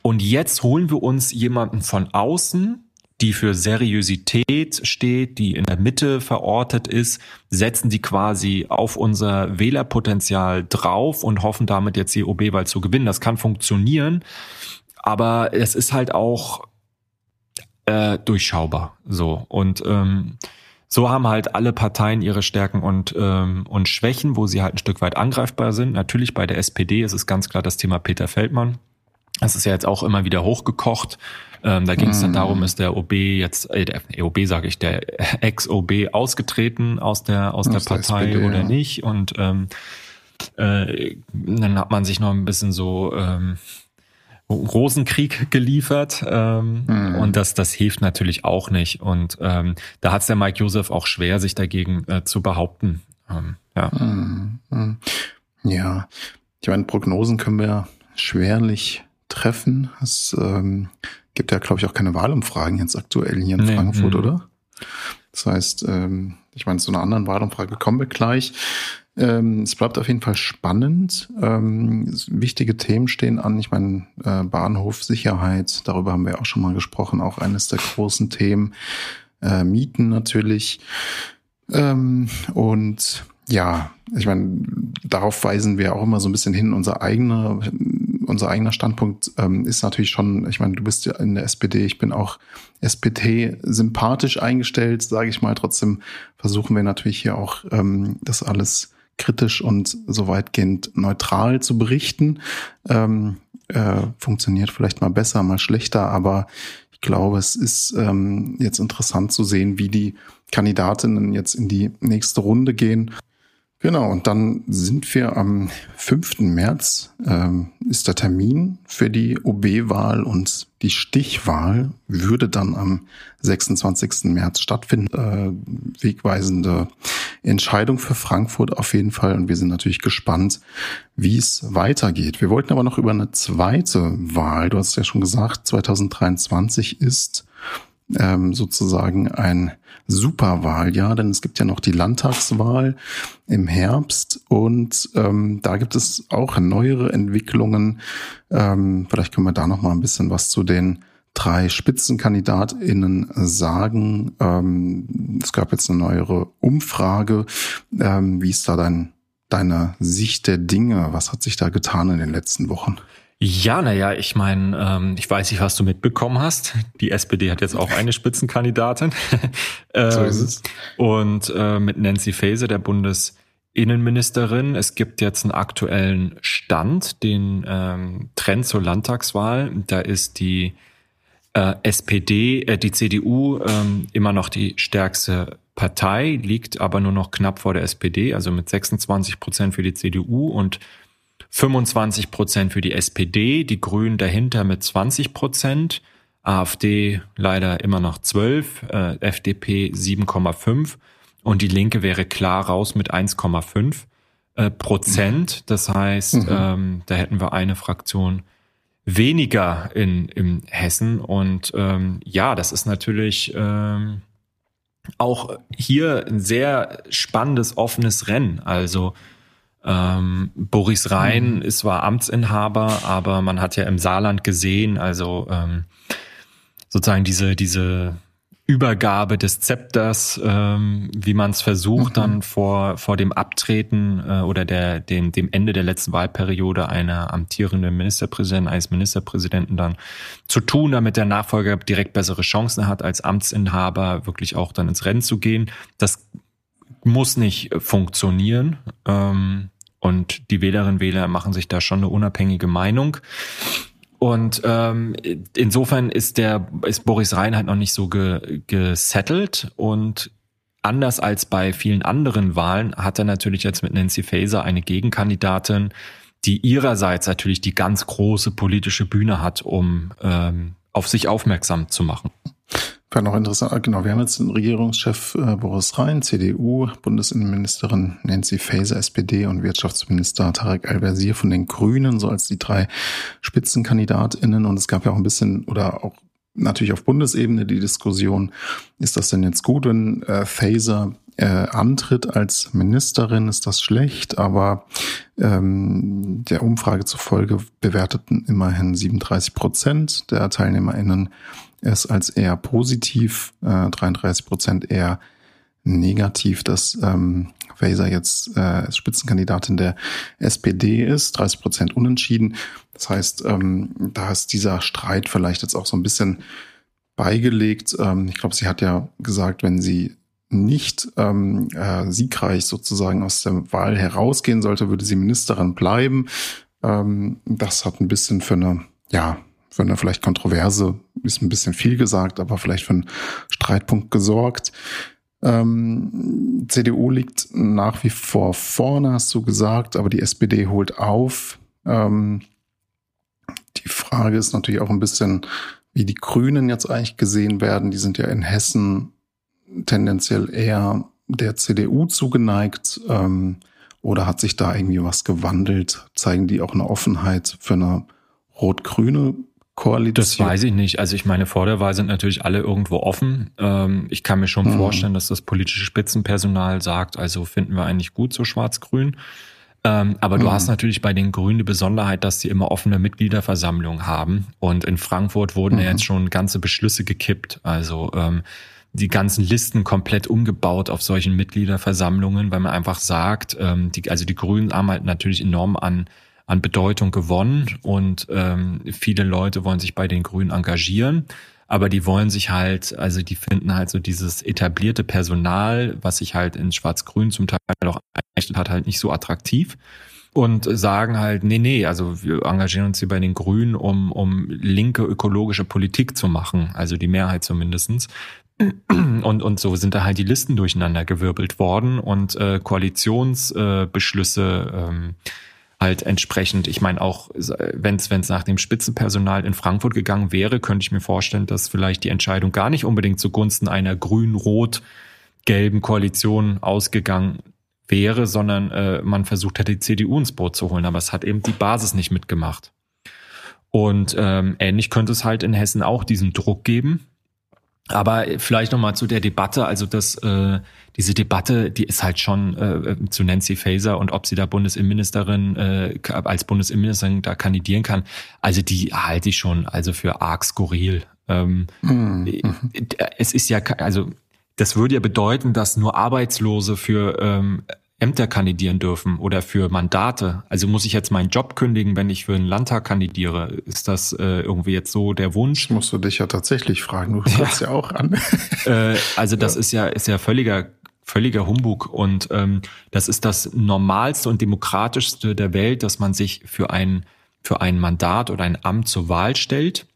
Und jetzt holen wir uns jemanden von außen, die für Seriosität steht, die in der Mitte verortet ist, setzen die quasi auf unser Wählerpotenzial drauf und hoffen damit jetzt die OB-Wahl zu gewinnen. Das kann funktionieren, aber es ist halt auch äh, durchschaubar. So und ähm, so haben halt alle Parteien ihre Stärken und, ähm, und Schwächen, wo sie halt ein Stück weit angreifbar sind. Natürlich bei der SPD ist es ganz klar das Thema Peter Feldmann. Das ist ja jetzt auch immer wieder hochgekocht. Ähm, da ging es dann mhm. darum, ist der OB jetzt, äh, der OB sage ich, der Ex-OB ausgetreten aus der aus, aus der Partei der SPD, oder ja. nicht? Und ähm, äh, dann hat man sich noch ein bisschen so ähm, Rosenkrieg geliefert ähm, mhm. und das das hilft natürlich auch nicht und ähm, da hat es der Mike Joseph auch schwer sich dagegen äh, zu behaupten ähm, ja mhm. mhm. ja ich meine Prognosen können wir schwerlich treffen es ähm, gibt ja, glaube ich, auch keine Wahlumfragen jetzt aktuell hier in nee, Frankfurt, mh. oder? Das heißt, ähm, ich meine, zu einer anderen Wahlumfrage kommen wir gleich. Ähm, es bleibt auf jeden Fall spannend. Ähm, wichtige Themen stehen an. Ich meine, äh, Bahnhofsicherheit, darüber haben wir auch schon mal gesprochen, auch eines der großen Themen. Äh, Mieten natürlich. Ähm, und ja, ich meine, darauf weisen wir auch immer so ein bisschen hin. Unser eigener, unser eigener Standpunkt ähm, ist natürlich schon, ich meine, du bist ja in der SPD, ich bin auch SPD sympathisch eingestellt, sage ich mal. Trotzdem versuchen wir natürlich hier auch ähm, das alles kritisch und so weitgehend neutral zu berichten. Ähm, äh, funktioniert vielleicht mal besser, mal schlechter, aber ich glaube, es ist ähm, jetzt interessant zu sehen, wie die Kandidatinnen jetzt in die nächste Runde gehen. Genau, und dann sind wir am 5. März, ähm, ist der Termin für die OB-Wahl und die Stichwahl würde dann am 26. März stattfinden. Äh, wegweisende Entscheidung für Frankfurt auf jeden Fall und wir sind natürlich gespannt, wie es weitergeht. Wir wollten aber noch über eine zweite Wahl, du hast ja schon gesagt, 2023 ist ähm, sozusagen ein Superwahljahr, denn es gibt ja noch die Landtagswahl im Herbst und ähm, da gibt es auch neuere Entwicklungen. Ähm, vielleicht können wir da noch mal ein bisschen was zu den drei SpitzenkandidatInnen sagen. Ähm, es gab jetzt eine neuere Umfrage. Ähm, wie ist da dein, deine Sicht der Dinge? Was hat sich da getan in den letzten Wochen? Ja, naja, ich meine, ähm, ich weiß nicht, was du mitbekommen hast. Die SPD hat jetzt auch eine Spitzenkandidatin. ähm, so ist es. Und äh, mit Nancy Faeser, der Bundesinnenministerin. Es gibt jetzt einen aktuellen Stand, den ähm, Trend zur Landtagswahl. Da ist die äh, SPD, äh, die CDU ähm, immer noch die stärkste Partei, liegt aber nur noch knapp vor der SPD, also mit 26 Prozent für die CDU und 25 Prozent für die SPD, die Grünen dahinter mit 20 Prozent, AfD leider immer noch 12, äh, FDP 7,5 und die Linke wäre klar raus mit 1,5 äh, Prozent. Das heißt, mhm. ähm, da hätten wir eine Fraktion weniger in, in Hessen. Und ähm, ja, das ist natürlich ähm, auch hier ein sehr spannendes, offenes Rennen. Also ähm, Boris Rhein mhm. ist zwar Amtsinhaber, aber man hat ja im Saarland gesehen, also ähm, sozusagen diese, diese Übergabe des Zepters, ähm, wie man es versucht, mhm. dann vor, vor dem Abtreten äh, oder der, dem, dem Ende der letzten Wahlperiode einer amtierenden Ministerpräsidentin, eines Ministerpräsidenten dann zu tun, damit der Nachfolger direkt bessere Chancen hat, als Amtsinhaber wirklich auch dann ins Rennen zu gehen. Das muss nicht funktionieren. Ähm, und die Wählerinnen und Wähler machen sich da schon eine unabhängige Meinung. Und ähm, insofern ist der ist Boris Rhein noch nicht so ge, gesettelt und anders als bei vielen anderen Wahlen hat er natürlich jetzt mit Nancy Faeser eine Gegenkandidatin, die ihrerseits natürlich die ganz große politische Bühne hat, um ähm, auf sich aufmerksam zu machen. Wäre noch interessant, ah, genau, wir haben jetzt den Regierungschef äh, Boris Rhein, CDU, Bundesinnenministerin Nancy Faeser, SPD und Wirtschaftsminister Tarek Al-Wazir von den Grünen, so als die drei SpitzenkandidatInnen. Und es gab ja auch ein bisschen oder auch natürlich auf Bundesebene die Diskussion, ist das denn jetzt gut, wenn äh, Faeser äh, antritt als Ministerin, ist das schlecht, aber ähm, der Umfrage zufolge bewerteten immerhin 37 Prozent der TeilnehmerInnen es als eher positiv, äh, 33 Prozent eher negativ, dass ähm, Faeser jetzt äh, Spitzenkandidatin der SPD ist, 30 Prozent unentschieden. Das heißt, ähm, da ist dieser Streit vielleicht jetzt auch so ein bisschen beigelegt. Ähm, ich glaube, sie hat ja gesagt, wenn sie nicht ähm, äh, siegreich sozusagen aus der Wahl herausgehen sollte, würde sie Ministerin bleiben. Ähm, das hat ein bisschen für eine, ja, für eine vielleicht Kontroverse, ist ein bisschen viel gesagt, aber vielleicht für einen Streitpunkt gesorgt. Ähm, CDU liegt nach wie vor vorne, hast du gesagt, aber die SPD holt auf. Ähm, die Frage ist natürlich auch ein bisschen, wie die Grünen jetzt eigentlich gesehen werden. Die sind ja in Hessen tendenziell eher der CDU zugeneigt. Ähm, oder hat sich da irgendwie was gewandelt? Zeigen die auch eine Offenheit für eine rot-grüne Koalition? Das weiß ich nicht. Also ich meine, vor der Wahl sind natürlich alle irgendwo offen. Ähm, ich kann mir schon mhm. vorstellen, dass das politische Spitzenpersonal sagt, also finden wir eigentlich gut so schwarz-grün. Ähm, aber du mhm. hast natürlich bei den Grünen die Besonderheit, dass sie immer offene Mitgliederversammlungen haben. Und in Frankfurt wurden mhm. ja jetzt schon ganze Beschlüsse gekippt. Also ähm, die ganzen Listen komplett umgebaut auf solchen Mitgliederversammlungen, weil man einfach sagt, ähm, die, also die Grünen haben halt natürlich enorm an an Bedeutung gewonnen und ähm, viele Leute wollen sich bei den Grünen engagieren aber die wollen sich halt, also die finden halt so dieses etablierte Personal, was sich halt in Schwarz-Grün zum Teil auch einrichtet hat, halt nicht so attraktiv und sagen halt, nee, nee, also wir engagieren uns hier bei den Grünen, um, um linke ökologische Politik zu machen, also die Mehrheit zumindestens. Und, und so sind da halt die Listen durcheinander gewirbelt worden und äh, Koalitionsbeschlüsse äh, ähm, halt entsprechend, ich meine auch, wenn es nach dem Spitzenpersonal in Frankfurt gegangen wäre, könnte ich mir vorstellen, dass vielleicht die Entscheidung gar nicht unbedingt zugunsten einer grün-rot-gelben Koalition ausgegangen wäre, sondern äh, man versucht hätte, die CDU ins Boot zu holen. Aber es hat eben die Basis nicht mitgemacht. Und ähm, ähnlich könnte es halt in Hessen auch diesen Druck geben. Aber vielleicht nochmal zu der Debatte. Also das, äh, diese Debatte, die ist halt schon äh, zu Nancy Faeser und ob sie da Bundesinnenministerin äh, als Bundesinnenministerin da kandidieren kann. Also die halte ich schon also für arg skurril. Ähm, mhm. Es ist ja also das würde ja bedeuten, dass nur Arbeitslose für ähm, Ämter kandidieren dürfen oder für Mandate. Also muss ich jetzt meinen Job kündigen, wenn ich für einen Landtag kandidiere? Ist das äh, irgendwie jetzt so der Wunsch? Das musst du dich ja tatsächlich fragen. Du fragst ja, ja auch an. Äh, also das ja. ist ja ist ja völliger völliger Humbug und ähm, das ist das normalste und demokratischste der Welt, dass man sich für ein für ein Mandat oder ein Amt zur Wahl stellt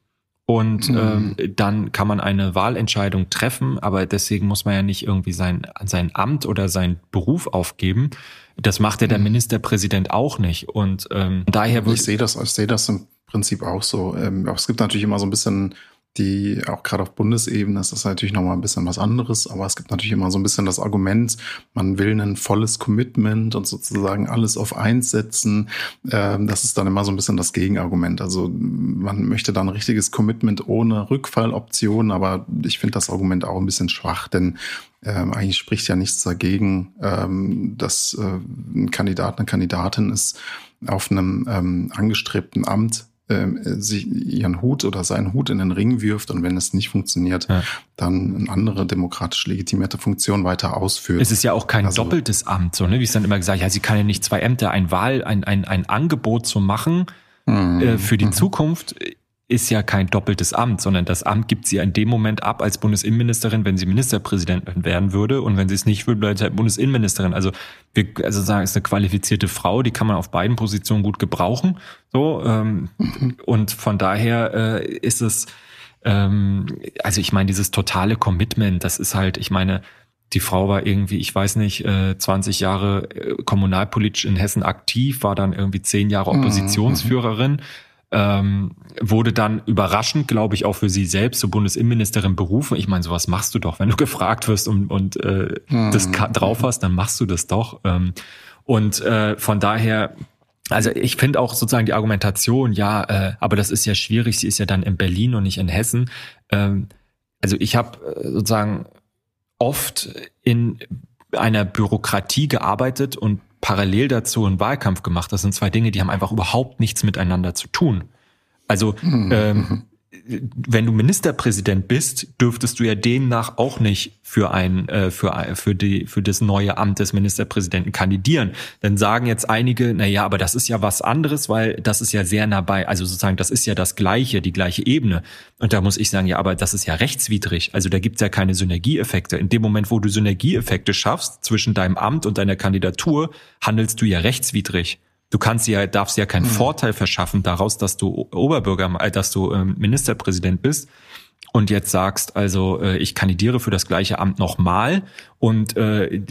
und mhm. ähm, dann kann man eine Wahlentscheidung treffen, aber deswegen muss man ja nicht irgendwie sein, sein Amt oder sein Beruf aufgeben. Das macht ja der mhm. Ministerpräsident auch nicht. Und ähm, daher würde ich sehe das, ich sehe das im Prinzip auch so. Ähm, es gibt natürlich immer so ein bisschen die auch gerade auf Bundesebene ist das natürlich nochmal ein bisschen was anderes, aber es gibt natürlich immer so ein bisschen das Argument, man will ein volles Commitment und sozusagen alles auf eins setzen. Ähm, das ist dann immer so ein bisschen das Gegenargument. Also man möchte da ein richtiges Commitment ohne Rückfalloption, aber ich finde das Argument auch ein bisschen schwach, denn ähm, eigentlich spricht ja nichts dagegen, ähm, dass äh, ein Kandidat, eine Kandidatin ist auf einem ähm, angestrebten Amt ähm, sich ihren Hut oder seinen Hut in den Ring wirft und wenn es nicht funktioniert, ja. dann eine andere demokratisch legitimierte Funktion weiter ausführt. Es ist ja auch kein also, doppeltes Amt, so ne? wie es dann immer gesagt, ja, sie kann ja nicht zwei Ämter, ein Wahl, ein, ein, ein Angebot zu machen mhm. äh, für die mhm. Zukunft ist ja kein doppeltes Amt, sondern das Amt gibt sie in dem Moment ab als Bundesinnenministerin, wenn sie Ministerpräsidentin werden würde. Und wenn sie es nicht will, bleibt sie halt Bundesinnenministerin. Also wir, also sagen, ist eine qualifizierte Frau, die kann man auf beiden Positionen gut gebrauchen. So ähm, und von daher äh, ist es, ähm, also ich meine, dieses totale Commitment, das ist halt, ich meine, die Frau war irgendwie, ich weiß nicht, äh, 20 Jahre äh, kommunalpolitisch in Hessen aktiv, war dann irgendwie zehn Jahre mhm, Oppositionsführerin. Ähm, wurde dann überraschend, glaube ich, auch für sie selbst zur Bundesinnenministerin berufen. Ich meine, sowas machst du doch, wenn du gefragt wirst und, und äh, mhm. das drauf hast, dann machst du das doch. Ähm, und äh, von daher, also ich finde auch sozusagen die Argumentation, ja, äh, aber das ist ja schwierig, sie ist ja dann in Berlin und nicht in Hessen. Ähm, also ich habe äh, sozusagen oft in einer Bürokratie gearbeitet und parallel dazu einen Wahlkampf gemacht. Das sind zwei Dinge, die haben einfach überhaupt nichts miteinander zu tun. Also mhm. ähm, wenn du Ministerpräsident bist, dürftest du ja demnach auch nicht für ein äh, für für die für das neue Amt des Ministerpräsidenten kandidieren. Dann sagen jetzt einige, na ja, aber das ist ja was anderes, weil das ist ja sehr nah bei, also sozusagen das ist ja das gleiche, die gleiche Ebene. Und da muss ich sagen, ja, aber das ist ja rechtswidrig. Also da gibt's ja keine Synergieeffekte. In dem Moment, wo du Synergieeffekte schaffst zwischen deinem Amt und deiner Kandidatur, handelst du ja rechtswidrig. Du kannst ja, darfst ja keinen mhm. Vorteil verschaffen daraus, dass du Oberbürger, äh, dass du ähm, Ministerpräsident bist und jetzt sagst, also äh, ich kandidiere für das gleiche Amt nochmal und äh,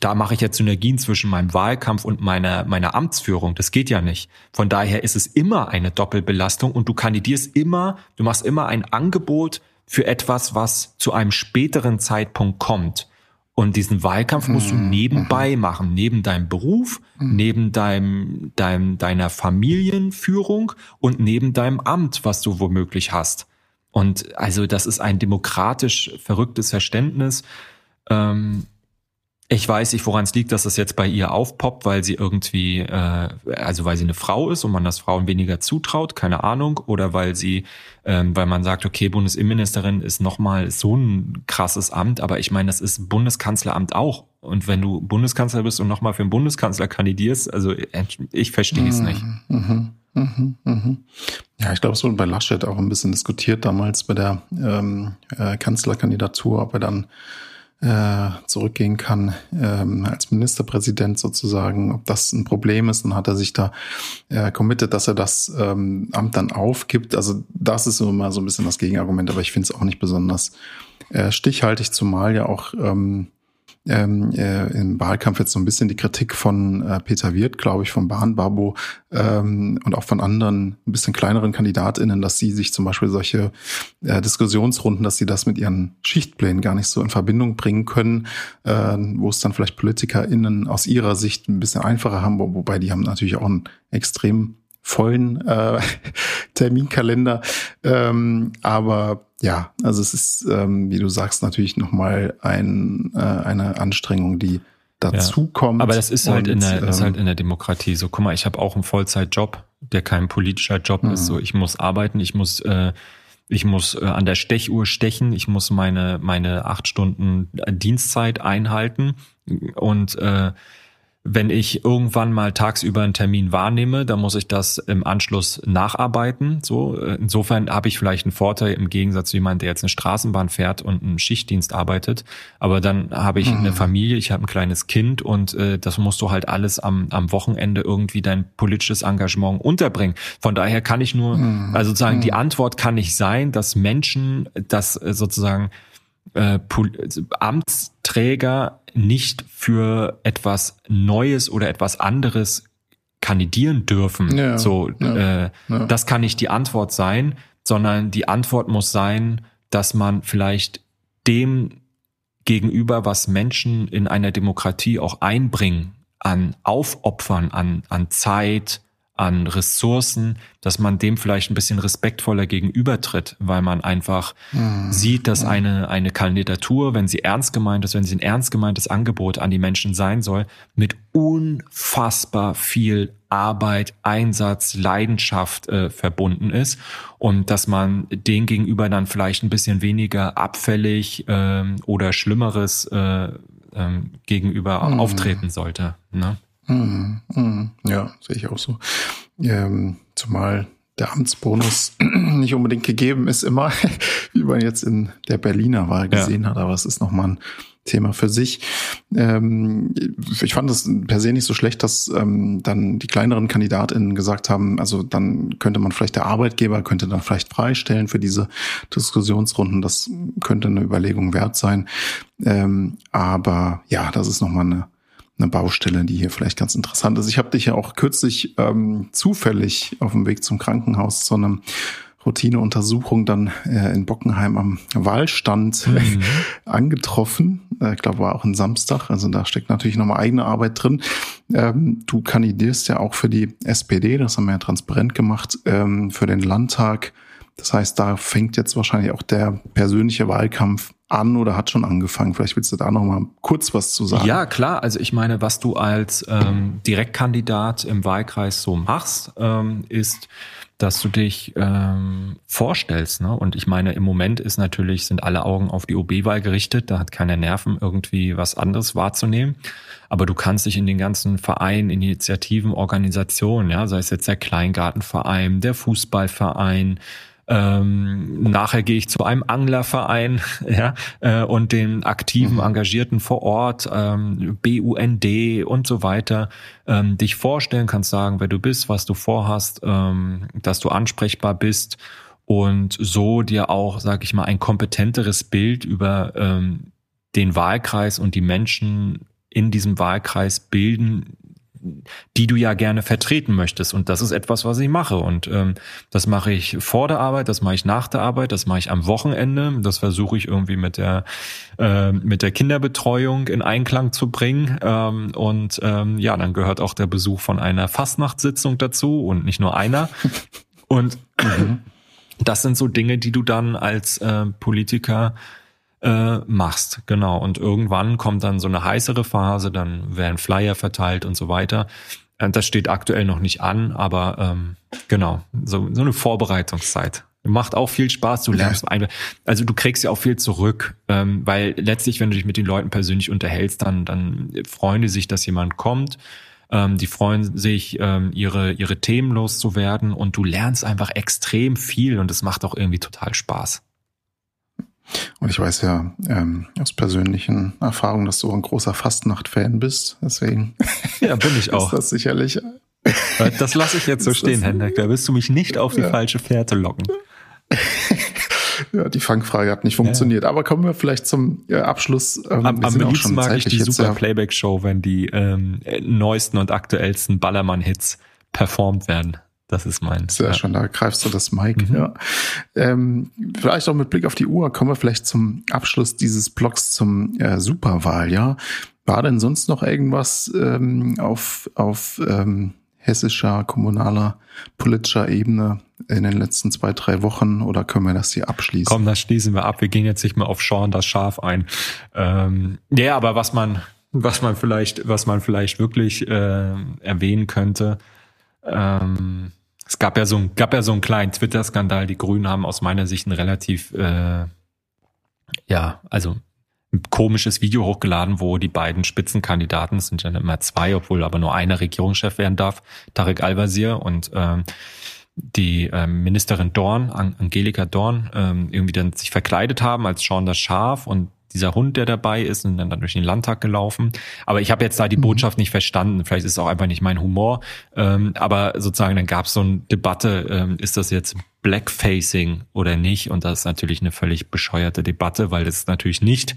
da mache ich jetzt Synergien zwischen meinem Wahlkampf und meiner meiner Amtsführung. Das geht ja nicht. Von daher ist es immer eine Doppelbelastung und du kandidierst immer, du machst immer ein Angebot für etwas, was zu einem späteren Zeitpunkt kommt. Und diesen Wahlkampf musst du mhm. nebenbei mhm. machen, neben deinem Beruf, mhm. neben deinem, deinem, deiner Familienführung und neben deinem Amt, was du womöglich hast. Und also das ist ein demokratisch verrücktes Verständnis. Ähm, ich weiß nicht, woran es liegt, dass das jetzt bei ihr aufpoppt, weil sie irgendwie, äh, also weil sie eine Frau ist und man das Frauen weniger zutraut, keine Ahnung, oder weil sie, ähm, weil man sagt, okay, Bundesinnenministerin ist nochmal so ein krasses Amt, aber ich meine, das ist Bundeskanzleramt auch. Und wenn du Bundeskanzler bist und nochmal für einen Bundeskanzler kandidierst, also ich verstehe es nicht. Mhm, mhm, mhm. Ja, ich glaube, es wurde bei Laschet auch ein bisschen diskutiert damals bei der ähm, äh, Kanzlerkandidatur, ob er dann äh, zurückgehen kann ähm, als Ministerpräsident sozusagen, ob das ein Problem ist, dann hat er sich da äh, committed, dass er das ähm, Amt dann aufgibt. Also das ist immer so ein bisschen das Gegenargument, aber ich finde es auch nicht besonders äh, stichhaltig, zumal ja auch ähm, ähm, äh, im Wahlkampf jetzt so ein bisschen die Kritik von äh, Peter Wirth, glaube ich, vom Bahnbabo ähm, und auch von anderen ein bisschen kleineren KandidatInnen, dass sie sich zum Beispiel solche äh, Diskussionsrunden, dass sie das mit ihren Schichtplänen gar nicht so in Verbindung bringen können, äh, wo es dann vielleicht PolitikerInnen aus ihrer Sicht ein bisschen einfacher haben, wobei die haben natürlich auch einen extrem vollen äh, Terminkalender. Ähm, aber ja, also es ist, ähm, wie du sagst, natürlich nochmal ein, äh, eine Anstrengung, die dazu ja. kommt. Aber das ist halt und, in der, ähm, ist halt in der Demokratie so. Guck mal, ich habe auch einen Vollzeitjob, der kein politischer Job mhm. ist. So, ich muss arbeiten, ich muss äh, ich muss äh, an der Stechuhr stechen, ich muss meine meine acht Stunden Dienstzeit einhalten und äh, wenn ich irgendwann mal tagsüber einen Termin wahrnehme, dann muss ich das im Anschluss nacharbeiten. So, insofern habe ich vielleicht einen Vorteil im Gegensatz zu jemand, der jetzt eine Straßenbahn fährt und einen Schichtdienst arbeitet. Aber dann habe ich mhm. eine Familie, ich habe ein kleines Kind und äh, das musst du halt alles am, am Wochenende irgendwie dein politisches Engagement unterbringen. Von daher kann ich nur, mhm. also sozusagen mhm. die Antwort kann nicht sein, dass Menschen das äh, sozusagen äh, Amtsträger nicht für etwas Neues oder etwas anderes kandidieren dürfen. Ja, so, ja, äh, ja. das kann nicht die Antwort sein, sondern die Antwort muss sein, dass man vielleicht dem gegenüber, was Menschen in einer Demokratie auch einbringen, an Aufopfern, an, an Zeit, an Ressourcen, dass man dem vielleicht ein bisschen respektvoller gegenübertritt, weil man einfach mhm. sieht, dass eine, eine Kandidatur, wenn sie ernst gemeint ist, wenn sie ein ernst gemeintes Angebot an die Menschen sein soll, mit unfassbar viel Arbeit, Einsatz, Leidenschaft äh, verbunden ist und dass man den gegenüber dann vielleicht ein bisschen weniger abfällig ähm, oder Schlimmeres äh, ähm, gegenüber mhm. auftreten sollte. Ne? Mhm, mhm. Ja, sehe ich auch so. Ähm, zumal der Amtsbonus nicht unbedingt gegeben ist immer, wie man jetzt in der Berliner Wahl gesehen ja. hat, aber es ist nochmal ein Thema für sich. Ähm, ich fand es per se nicht so schlecht, dass ähm, dann die kleineren KandidatInnen gesagt haben, also dann könnte man vielleicht der Arbeitgeber könnte dann vielleicht freistellen für diese Diskussionsrunden. Das könnte eine Überlegung wert sein. Ähm, aber ja, das ist nochmal eine eine Baustelle, die hier vielleicht ganz interessant ist. Ich habe dich ja auch kürzlich ähm, zufällig auf dem Weg zum Krankenhaus zu einem Routineuntersuchung dann äh, in Bockenheim am Wahlstand mhm. angetroffen. Äh, ich glaube, war auch ein Samstag. Also da steckt natürlich nochmal eigene Arbeit drin. Ähm, du kandidierst ja auch für die SPD, das haben wir ja transparent gemacht, ähm, für den Landtag. Das heißt, da fängt jetzt wahrscheinlich auch der persönliche Wahlkampf an oder hat schon angefangen? Vielleicht willst du da noch mal kurz was zu sagen. Ja, klar. Also ich meine, was du als ähm, Direktkandidat im Wahlkreis so machst, ähm, ist, dass du dich ähm, vorstellst. Ne? Und ich meine, im Moment ist natürlich, sind alle Augen auf die OB-Wahl gerichtet. Da hat keiner Nerven, irgendwie was anderes wahrzunehmen. Aber du kannst dich in den ganzen Vereinen, Initiativen, Organisationen, ja, sei es jetzt der Kleingartenverein, der Fußballverein, ähm, nachher gehe ich zu einem Anglerverein ja, äh, und den aktiven mhm. Engagierten vor Ort, ähm, BUND und so weiter, ähm, dich vorstellen kannst, sagen, wer du bist, was du vorhast, ähm, dass du ansprechbar bist und so dir auch, sag ich mal, ein kompetenteres Bild über ähm, den Wahlkreis und die Menschen in diesem Wahlkreis bilden, die du ja gerne vertreten möchtest. Und das ist etwas, was ich mache. Und ähm, das mache ich vor der Arbeit, das mache ich nach der Arbeit, das mache ich am Wochenende. Das versuche ich irgendwie mit der äh, mit der Kinderbetreuung in Einklang zu bringen. Ähm, und ähm, ja, dann gehört auch der Besuch von einer Fastnachtssitzung dazu und nicht nur einer. Und mhm. das sind so Dinge, die du dann als äh, Politiker äh, machst. Genau. Und irgendwann kommt dann so eine heißere Phase, dann werden Flyer verteilt und so weiter. Äh, das steht aktuell noch nicht an, aber ähm, genau, so, so eine Vorbereitungszeit. Macht auch viel Spaß, du lernst ja. also du kriegst ja auch viel zurück, ähm, weil letztlich, wenn du dich mit den Leuten persönlich unterhältst, dann, dann freuen die sich, dass jemand kommt. Ähm, die freuen sich, ähm, ihre, ihre Themen loszuwerden und du lernst einfach extrem viel und es macht auch irgendwie total Spaß. Und ich weiß ja ähm, aus persönlichen Erfahrungen, dass du ein großer Fastnacht-Fan bist. Deswegen ja, bin ich auch. ist das sicherlich. Äh, das lasse ich jetzt so stehen, Hendrik. Da wirst du mich nicht auf die ja. falsche Fährte locken. ja, die Fangfrage hat nicht funktioniert. Ja. Aber kommen wir vielleicht zum äh, Abschluss. Ähm, am am liebsten mag ich die Super ja. Playback Show, wenn die ähm, neuesten und aktuellsten Ballermann-Hits performt werden. Das ist mein. Sehr ja. schön, da greifst du das Mic. Mhm. Ja. Ähm, vielleicht auch mit Blick auf die Uhr kommen wir vielleicht zum Abschluss dieses Blogs zum äh, Superwahl. Ja, war denn sonst noch irgendwas ähm, auf auf ähm, hessischer, kommunaler, politischer Ebene in den letzten zwei, drei Wochen oder können wir das hier abschließen? Komm, das schließen wir ab. Wir gehen jetzt nicht mehr auf Sean das Schaf ein. Ähm, ja, aber was man, was man vielleicht, was man vielleicht wirklich äh, erwähnen könnte, ähm, es gab ja so, ein, gab ja so einen kleinen Twitter-Skandal. Die Grünen haben aus meiner Sicht ein relativ, äh, ja, also ein komisches Video hochgeladen, wo die beiden Spitzenkandidaten, es sind ja immer zwei, obwohl aber nur einer Regierungschef werden darf, Tarek Al-Wazir und ähm, die ähm, Ministerin Dorn, Angelika Dorn, ähm, irgendwie dann sich verkleidet haben als das Schaf und dieser Hund, der dabei ist und dann, dann durch den Landtag gelaufen. Aber ich habe jetzt da die mhm. Botschaft nicht verstanden. Vielleicht ist es auch einfach nicht mein Humor. Ähm, aber sozusagen, dann gab es so eine Debatte, ähm, ist das jetzt Blackfacing oder nicht? Und das ist natürlich eine völlig bescheuerte Debatte, weil das natürlich nicht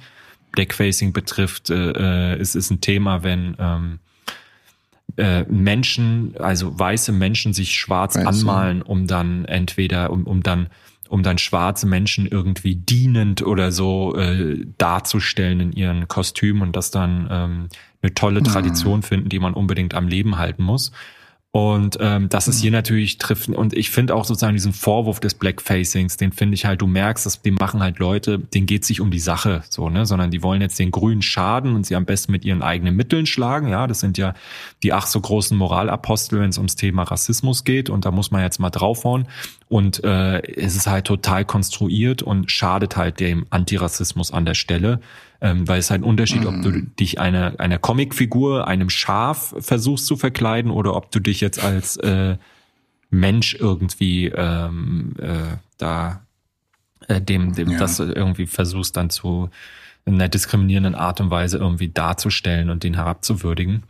Blackfacing betrifft. Äh, äh es ist ein Thema, wenn ähm, äh, Menschen, also weiße Menschen sich schwarz Weiß anmalen, um dann entweder, um, um dann um dann schwarze Menschen irgendwie dienend oder so äh, darzustellen in ihren Kostümen und das dann ähm, eine tolle mhm. Tradition mhm. finden, die man unbedingt am Leben halten muss. Und ähm, das ist hier mhm. natürlich trifft und ich finde auch sozusagen diesen Vorwurf des Blackfacings, den finde ich halt, du merkst, dass die machen halt Leute, denen geht sich um die Sache so, ne, sondern die wollen jetzt den Grünen schaden und sie am besten mit ihren eigenen Mitteln schlagen. Ja, das sind ja die ach so großen Moralapostel, wenn es ums Thema Rassismus geht und da muss man jetzt mal draufhauen. Und äh, es ist halt total konstruiert und schadet halt dem Antirassismus an der Stelle ähm, weil es halt ein Unterschied, ob du mhm. dich einer einer Comicfigur, einem Schaf versuchst zu verkleiden oder ob du dich jetzt als äh, Mensch irgendwie ähm, äh, da äh, dem, dem ja. das irgendwie versuchst dann zu in einer diskriminierenden Art und Weise irgendwie darzustellen und den herabzuwürdigen.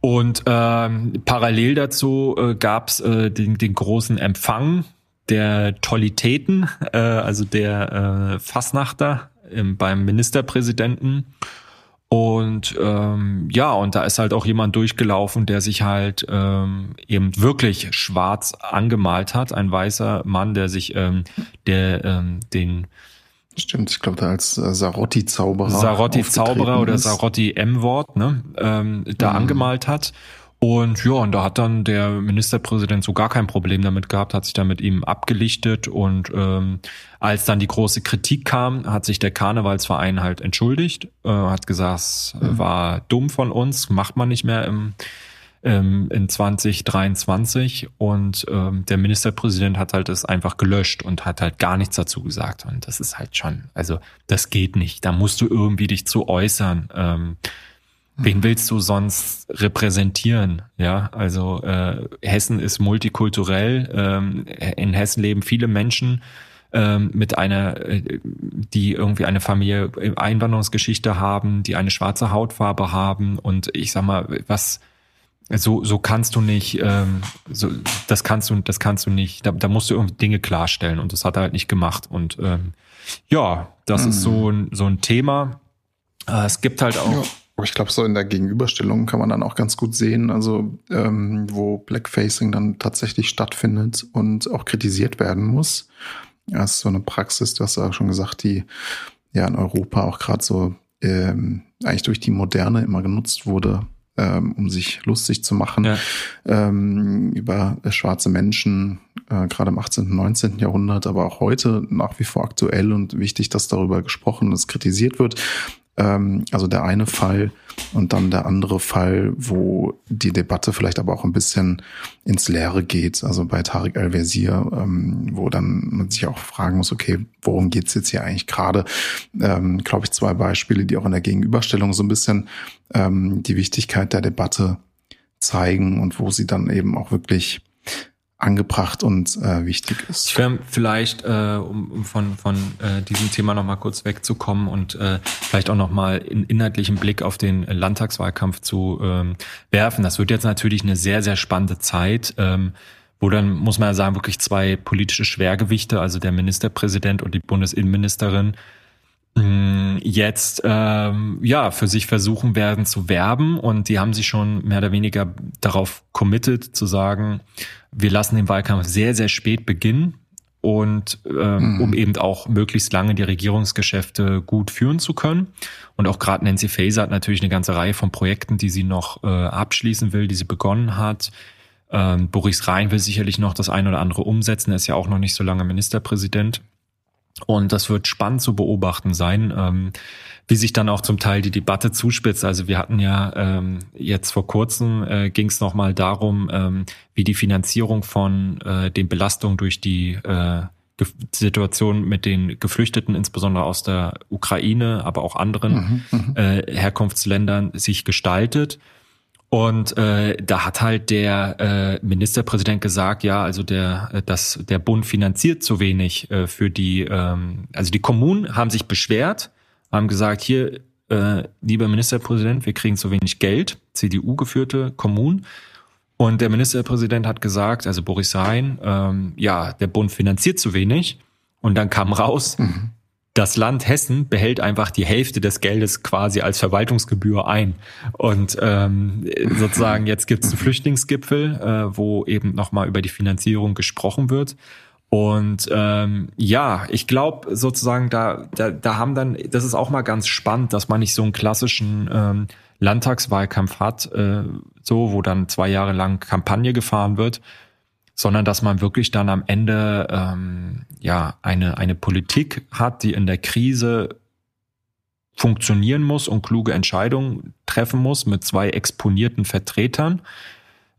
Und ähm, parallel dazu äh, gab es äh, den, den großen Empfang der Tollitäten, äh, also der äh, Fassnachter im, beim Ministerpräsidenten. Und ähm, ja, und da ist halt auch jemand durchgelaufen, der sich halt ähm, eben wirklich schwarz angemalt hat. Ein weißer Mann, der sich ähm, der ähm, den Stimmt, ich glaube, da als äh, Sarotti-Zauberer. Sarotti-Zauberer oder Sarotti-M-Wort, ne, ähm, da mhm. angemalt hat. Und ja, und da hat dann der Ministerpräsident so gar kein Problem damit gehabt, hat sich dann mit ihm abgelichtet und ähm, als dann die große Kritik kam, hat sich der Karnevalsverein halt entschuldigt, äh, hat gesagt, es mhm. war dumm von uns, macht man nicht mehr im, im in 2023 und ähm, der Ministerpräsident hat halt es einfach gelöscht und hat halt gar nichts dazu gesagt und das ist halt schon, also das geht nicht, da musst du irgendwie dich zu äußern. Ähm, Wen mhm. willst du sonst repräsentieren? Ja, also äh, Hessen ist multikulturell. Ähm, in Hessen leben viele Menschen ähm, mit einer, äh, die irgendwie eine Familie Einwanderungsgeschichte haben, die eine schwarze Hautfarbe haben. Und ich sag mal, was so so kannst du nicht, ähm, so das kannst du das kannst du nicht. Da, da musst du irgendwie Dinge klarstellen und das hat er halt nicht gemacht. Und ähm, ja, das mhm. ist so ein so ein Thema. Äh, es gibt halt auch. Ja Aber ich glaube, so in der Gegenüberstellung kann man dann auch ganz gut sehen, also ähm, wo Blackfacing dann tatsächlich stattfindet und auch kritisiert werden muss. Das ist so eine Praxis, du hast ja auch schon gesagt, die ja in Europa auch gerade so ähm, eigentlich durch die Moderne immer genutzt wurde, ähm, um sich lustig zu machen ja. ähm, über äh, schwarze Menschen, äh, gerade im 18. und 19. Jahrhundert, aber auch heute nach wie vor aktuell und wichtig, dass darüber gesprochen, und kritisiert wird. Ähm, also der eine Fall und dann der andere Fall, wo die Debatte vielleicht aber auch ein bisschen ins Leere geht. Also bei Tarek El-Wazir, ähm, wo dann man sich auch fragen muss, okay, worum geht's jetzt hier eigentlich gerade? Ähm, Glaube ich, zwei Beispiele, die auch in der Gegenüberstellung so ein bisschen ähm, die Wichtigkeit der Debatte zeigen und wo sie dann eben auch wirklich angebracht und äh, wichtig ist. Ich wäre vielleicht, äh, um, um von, von äh, diesem Thema nochmal kurz wegzukommen und äh, vielleicht auch nochmal in inhaltlichen Blick auf den Landtagswahlkampf zu ähm, werfen. Das wird jetzt natürlich eine sehr, sehr spannende Zeit. Ähm, wo dann, muss man ja sagen, wirklich zwei politische Schwergewichte, also der Ministerpräsident und die Bundesinnenministerin, Mm, jetzt ähm, ja für sich versuchen werden zu werben und die haben sich schon mehr oder weniger darauf committed zu sagen, wir lassen den Wahlkampf sehr sehr spät beginnen und ähm, mhm. um eben auch möglichst lange die Regierungsgeschäfte gut führen zu können und auch gerade Nancy Faeser hat natürlich eine ganze Reihe von Projekten, die sie noch äh, abschließen will, die sie begonnen hat. Ähm, Boris Rhein will sicherlich noch das ein oder andere umsetzen, er ist ja auch noch nicht so lange Ministerpräsident. Und das wird spannend zu beobachten sein, ähm, wie sich dann auch zum Teil die Debatte zuspitzt. Also wir hatten ja ähm, jetzt vor kurzem äh, ging es nochmal darum, ähm, wie die Finanzierung von äh, den Belastungen durch die äh, Situation mit den Geflüchteten, insbesondere aus der Ukraine, aber auch anderen mhm, mhm. äh, Herkunftsländern, sich gestaltet. Und äh, da hat halt der äh, Ministerpräsident gesagt, ja, also der, äh, das, der Bund finanziert zu wenig äh, für die, ähm, also die Kommunen haben sich beschwert, haben gesagt, hier, äh, lieber Ministerpräsident, wir kriegen zu wenig Geld, CDU geführte Kommunen. Und der Ministerpräsident hat gesagt, also Boris Rhein, ähm, ja, der Bund finanziert zu wenig. Und dann kam raus, mhm das Land Hessen behält einfach die Hälfte des Geldes quasi als Verwaltungsgebühr ein. Und ähm, sozusagen jetzt gibt es einen Flüchtlingsgipfel, äh, wo eben nochmal über die Finanzierung gesprochen wird. Und ähm, ja, ich glaube sozusagen, da, da, da haben dann, das ist auch mal ganz spannend, dass man nicht so einen klassischen ähm, Landtagswahlkampf hat, äh, so, wo dann zwei Jahre lang Kampagne gefahren wird, sondern dass man wirklich dann am Ende ähm, ja eine eine Politik hat, die in der Krise funktionieren muss und kluge Entscheidungen treffen muss mit zwei exponierten Vertretern.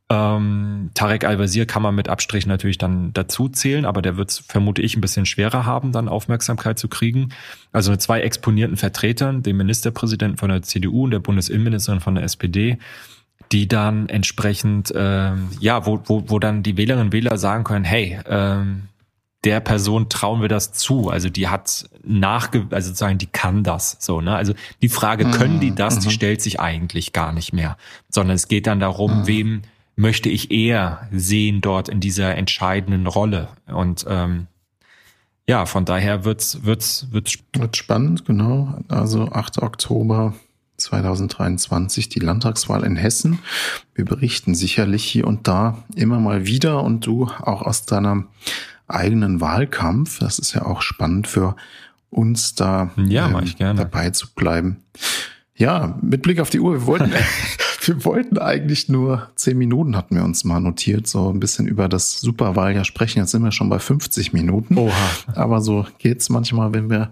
Ähm, Tarek Al-Wazir kann man mit Abstrichen natürlich dann dazu zählen, aber der wird es, vermute ich, ein bisschen schwerer haben, dann Aufmerksamkeit zu kriegen. Also mit zwei exponierten Vertretern, dem Ministerpräsidenten von der CDU und der Bundesinnenministerin von der SPD, die dann entsprechend, ähm, ja, wo, wo, wo dann die Wählerinnen und Wähler sagen können, hey, ähm, der Person trauen wir das zu. Also die hat nachge, also sozusagen, die kann das so, ne? Also die Frage, können die das, die mhm. stellt sich eigentlich gar nicht mehr. Sondern es geht dann darum, mhm. wem möchte ich eher sehen dort in dieser entscheidenden Rolle. Und ähm, ja, von daher wird's, wird's, wird's, wird spannend, genau. Also 8. Oktober 2023 die Landtagswahl in Hessen. Wir berichten sicherlich hier und da immer mal wieder und du auch aus deinem eigenen Wahlkampf. Das ist ja auch spannend für uns da ja, ähm, dabei zu bleiben. Ja, mit Blick auf die Uhr, wir wollten, wir wollten eigentlich nur zehn Minuten, hatten wir uns mal notiert, so ein bisschen über das Superwahljahr sprechen. Jetzt sind wir schon bei 50 Minuten. Oha. Aber so geht's manchmal, wenn wir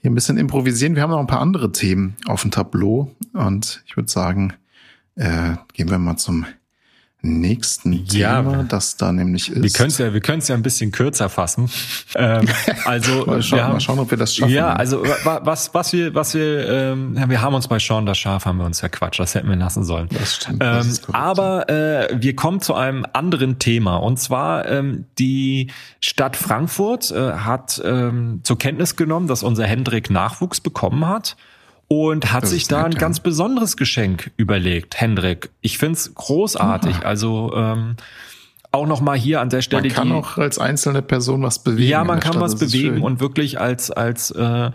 hier ein bisschen improvisieren. Wir haben noch ein paar andere Themen auf dem Tableau und ich würde sagen, äh, gehen wir mal zum nächsten ja, Thema, das da nämlich ist. Wir können es ja, wir können es ja ein bisschen kürzer fassen. ähm, also mal, schauen, haben, mal schauen, ob wir das schaffen. Ja, also was, was wir, was wir, ähm, wir haben uns bei Sean das Schaf haben wir uns ja Quatsch, das hätten wir lassen sollen. Das stimmt. Ähm, das aber äh, wir kommen zu einem anderen Thema und zwar ähm, die Stadt Frankfurt äh, hat ähm, zur Kenntnis genommen, dass unser Hendrik Nachwuchs bekommen hat und hat das sich da nett, ein ja. ganz besonderes Geschenk überlegt, Hendrik. Ich find's großartig. Ja. Also ähm, auch noch mal hier an der Stelle. Man kann die, auch als einzelne Person was bewegen. Ja, man kann Stadt. was bewegen und wirklich als als äh,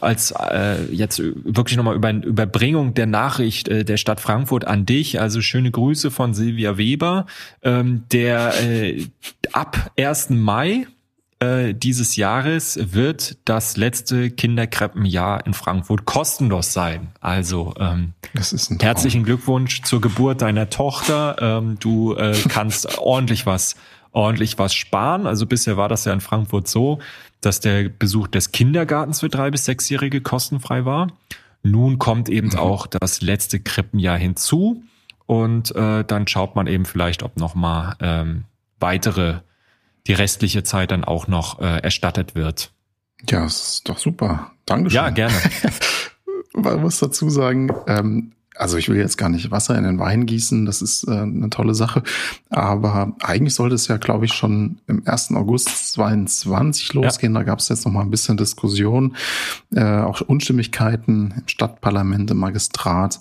als äh, jetzt wirklich nochmal über Überbringung der Nachricht äh, der Stadt Frankfurt an dich. Also schöne Grüße von Silvia Weber, ähm, der äh, ab 1. Mai äh, dieses Jahres wird das letzte Kinderkreppenjahr in Frankfurt kostenlos sein. Also ähm, herzlichen Glückwunsch zur Geburt deiner Tochter. Ähm, du äh, kannst ordentlich was ordentlich was sparen. Also bisher war das ja in Frankfurt so, dass der Besuch des Kindergartens für drei bis sechsjährige kostenfrei war. Nun kommt eben mhm. auch das letzte Krippenjahr hinzu und äh, dann schaut man eben vielleicht, ob noch mal ähm, weitere die restliche Zeit dann auch noch äh, erstattet wird. Ja, das ist doch super. Dankeschön. Ja, gerne. Man muss dazu sagen, ähm, also ich will jetzt gar nicht Wasser in den Wein gießen, das ist äh, eine tolle Sache. Aber eigentlich sollte es ja, glaube ich, schon im 1. August 22 losgehen. Ja. Da gab es jetzt noch mal ein bisschen Diskussion, äh, auch Unstimmigkeiten im Stadtparlament, im Magistrat.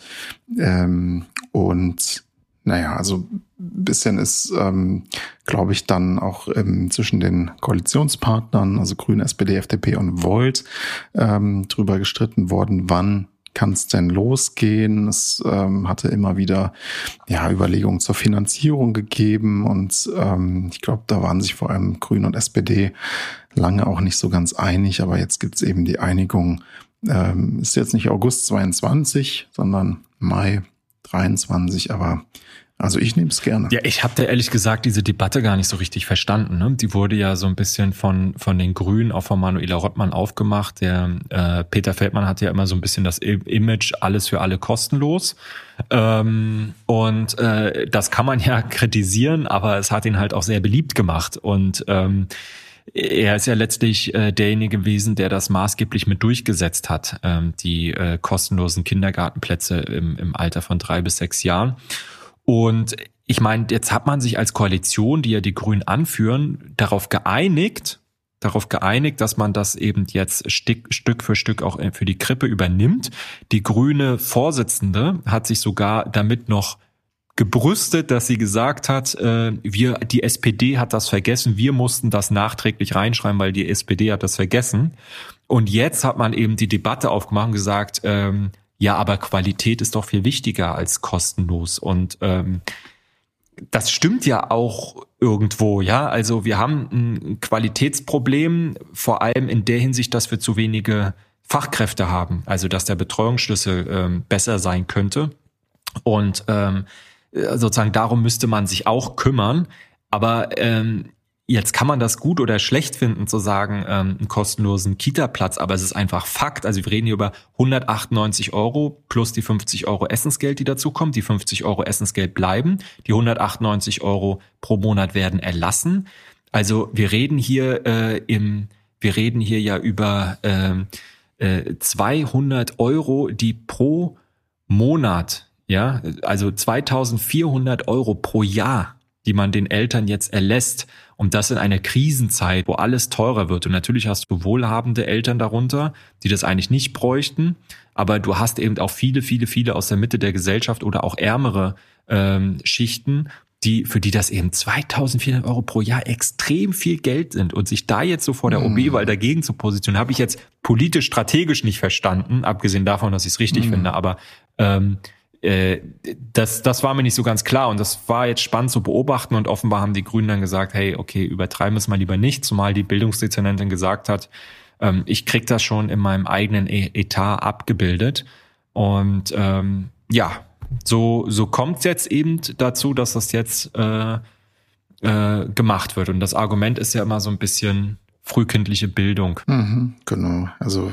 Ähm, und naja, also bisschen ist, ähm, glaube ich, dann auch ähm, zwischen den Koalitionspartnern, also Grüne, SPD, FDP und Volt, ähm, drüber gestritten worden, wann kann es denn losgehen? Es ähm, hatte immer wieder ja, Überlegungen zur Finanzierung gegeben und ähm, ich glaube, da waren sich vor allem Grün und SPD lange auch nicht so ganz einig, aber jetzt gibt es eben die Einigung, ähm, ist jetzt nicht August 22, sondern Mai 23, aber also ich nehme es gerne. Ja, ich habe da ehrlich gesagt diese Debatte gar nicht so richtig verstanden. Ne? Die wurde ja so ein bisschen von von den Grünen, auch von Manuela Rottmann aufgemacht. Der äh, Peter Feldmann hat ja immer so ein bisschen das Image, alles für alle kostenlos. Ähm, und äh, das kann man ja kritisieren, aber es hat ihn halt auch sehr beliebt gemacht. Und ähm, er ist ja letztlich äh, derjenige gewesen, der das maßgeblich mit durchgesetzt hat, ähm, die äh, kostenlosen Kindergartenplätze im, im Alter von drei bis sechs Jahren. Und ich meine, jetzt hat man sich als Koalition, die ja die Grünen anführen, darauf geeinigt, darauf geeinigt, dass man das eben jetzt Stück, Stück für Stück auch für die Krippe übernimmt. Die grüne Vorsitzende hat sich sogar damit noch gebrüstet, dass sie gesagt hat, äh, wir, die SPD hat das vergessen, wir mussten das nachträglich reinschreiben, weil die SPD hat das vergessen. Und jetzt hat man eben die Debatte aufgemacht und gesagt, ähm, ja, aber Qualität ist doch viel wichtiger als kostenlos. Und ähm, das stimmt ja auch irgendwo, ja. Also wir haben ein Qualitätsproblem, vor allem in der Hinsicht, dass wir zu wenige Fachkräfte haben. Also dass der Betreuungsschlüssel ähm, besser sein könnte. Und ähm, sozusagen darum müsste man sich auch kümmern. Aber ähm, Jetzt kann man das gut oder schlecht finden, zu sagen, ähm, einen kostenlosen Kita-Platz, aber es ist einfach Fakt. Also wir reden hier über 198 Euro plus die 50 Euro Essensgeld, die dazukommen. Die 50 Euro Essensgeld bleiben. Die 198 Euro pro Monat werden erlassen. Also wir reden hier äh, im, wir reden hier ja über ähm, äh, 200 Euro, die pro Monat, ja, also 2400 Euro pro Jahr, die man den Eltern jetzt erlässt. Und das in einer Krisenzeit, wo alles teurer wird. Und natürlich hast du wohlhabende Eltern darunter, die das eigentlich nicht bräuchten. Aber du hast eben auch viele, viele, viele aus der Mitte der Gesellschaft oder auch ärmere ähm, Schichten, die, für die das eben 2400 Euro pro Jahr extrem viel Geld sind. Und sich da jetzt so vor der OB-Wahl mhm. dagegen zu positionieren, habe ich jetzt politisch strategisch nicht verstanden, abgesehen davon, dass ich es richtig mm. finde. Aber ähm, äh, das, das war mir nicht so ganz klar und das war jetzt spannend zu beobachten und offenbar haben die Grünen dann gesagt, hey, okay, übertreiben wir es mal lieber nicht, zumal die Bildungsdezernentin gesagt hat, ähm, ich krieg das schon in meinem eigenen e-, Etat abgebildet und ähm, ja, so, so kommt es jetzt eben dazu, dass das jetzt äh, äh, gemacht wird und das Argument ist ja immer so ein bisschen frühkindliche Bildung. Mhm, genau, also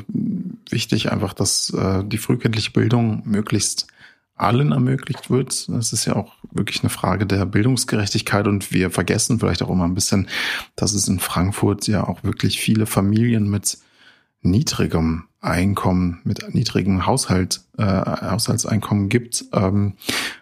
wichtig einfach, dass äh, die frühkindliche Bildung möglichst allen ermöglicht wird. Das ist ja auch wirklich eine Frage der Bildungsgerechtigkeit und wir vergessen vielleicht auch immer ein bisschen, dass es in Frankfurt ja auch wirklich viele Familien mit niedrigem Einkommen, mit niedrigem Haushalt, äh, Haushaltseinkommen gibt. Ähm,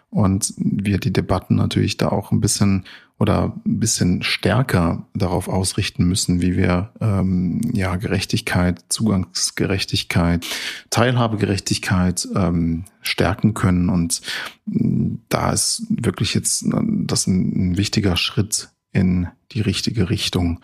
und wir die Debatten natürlich da auch ein bisschen oder ein bisschen stärker darauf ausrichten müssen, wie wir ähm, ja Gerechtigkeit, Zugangsgerechtigkeit, Teilhabegerechtigkeit ähm, stärken können. Und mm, da ist wirklich jetzt das ein, ein wichtiger Schritt in die richtige Richtung.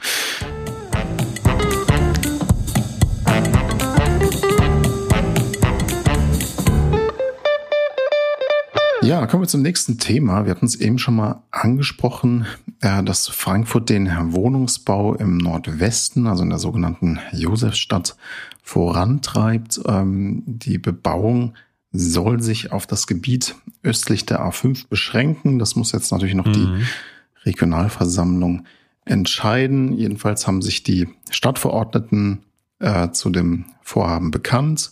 Ja, kommen wir zum nächsten Thema. Wir hatten es eben schon mal angesprochen, äh, dass Frankfurt den Wohnungsbau im Nordwesten, also in der sogenannten Josefstadt, vorantreibt. Ähm, die Bebauung soll sich auf das Gebiet östlich der A5 beschränken. Das muss jetzt natürlich noch mhm. die Regionalversammlung entscheiden. Jedenfalls haben sich die Stadtverordneten äh, zu dem Vorhaben bekannt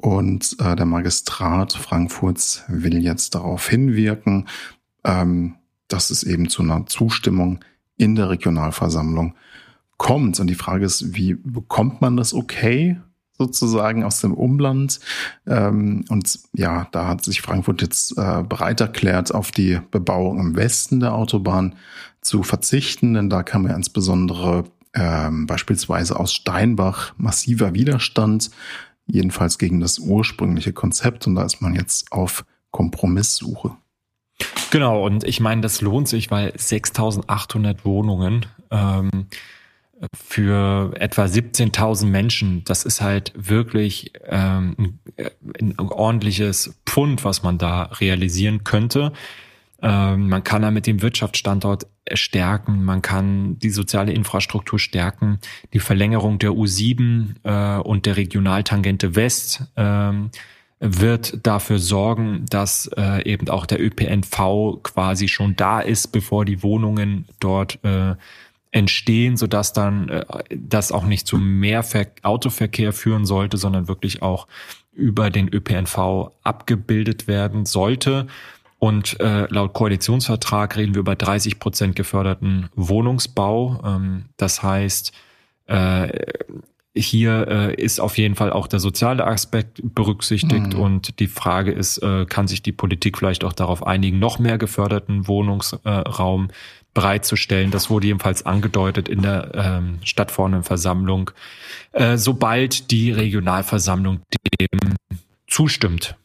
und äh, der Magistrat Frankfurts will jetzt darauf hinwirken, ähm, dass es eben zu einer Zustimmung in der Regionalversammlung kommt. Und die Frage ist, wie bekommt man das okay? sozusagen aus dem Umland. Ähm, und ja, da hat sich Frankfurt jetzt äh, bereit erklärt, auf die Bebauung im Westen der Autobahn zu verzichten, denn da kam ja insbesondere ähm, beispielsweise aus Steinbach massiver Widerstand, jedenfalls gegen das ursprüngliche Konzept. Und da ist man jetzt auf Kompromisssuche. Genau, und ich meine, das lohnt sich, weil 6800 Wohnungen ähm, für etwa 17.000 Menschen, das ist halt wirklich ähm, ein ordentliches Pfund, was man da realisieren könnte. Ähm, man kann da mit dem Wirtschaftsstandort stärken, man kann die soziale Infrastruktur stärken, die Verlängerung der U7 äh, und der Regionaltangente West ähm, wird dafür sorgen, dass äh, eben auch der ÖPNV quasi schon da ist, bevor die Wohnungen dort äh, entstehen, sodass dann äh, das auch nicht zu mehr Ver Autoverkehr führen sollte, sondern wirklich auch über den ÖPNV abgebildet werden sollte. Und äh, laut Koalitionsvertrag reden wir über 30 Prozent geförderten Wohnungsbau. Ähm, das heißt, äh, hier äh, ist auf jeden Fall auch der soziale Aspekt berücksichtigt mhm. und die Frage ist, äh, kann sich die Politik vielleicht auch darauf einigen, noch mehr geförderten Wohnungsraum bereitzustellen. Das wurde jedenfalls angedeutet in der ähm, Stadtverordnetenversammlung, äh, sobald die Regionalversammlung dem zustimmt.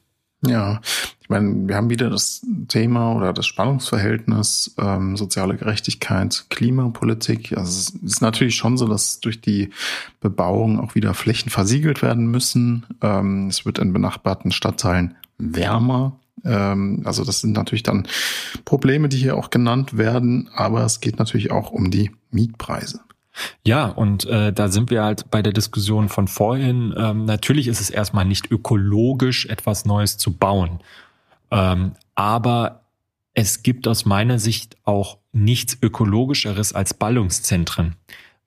Ja, ich meine, wir haben wieder das Thema oder das Spannungsverhältnis ähm, soziale Gerechtigkeit, Klimapolitik. Also es ist natürlich schon so, dass durch die Bebauung auch wieder Flächen versiegelt werden müssen. Ähm, es wird in benachbarten Stadtteilen wärmer. Ähm, also das sind natürlich dann Probleme, die hier auch genannt werden, aber es geht natürlich auch um die Mietpreise. Ja, und äh, da sind wir halt bei der Diskussion von vorhin. Ähm, natürlich ist es erstmal nicht ökologisch, etwas Neues zu bauen. Ähm, aber es gibt aus meiner Sicht auch nichts ökologischeres als Ballungszentren,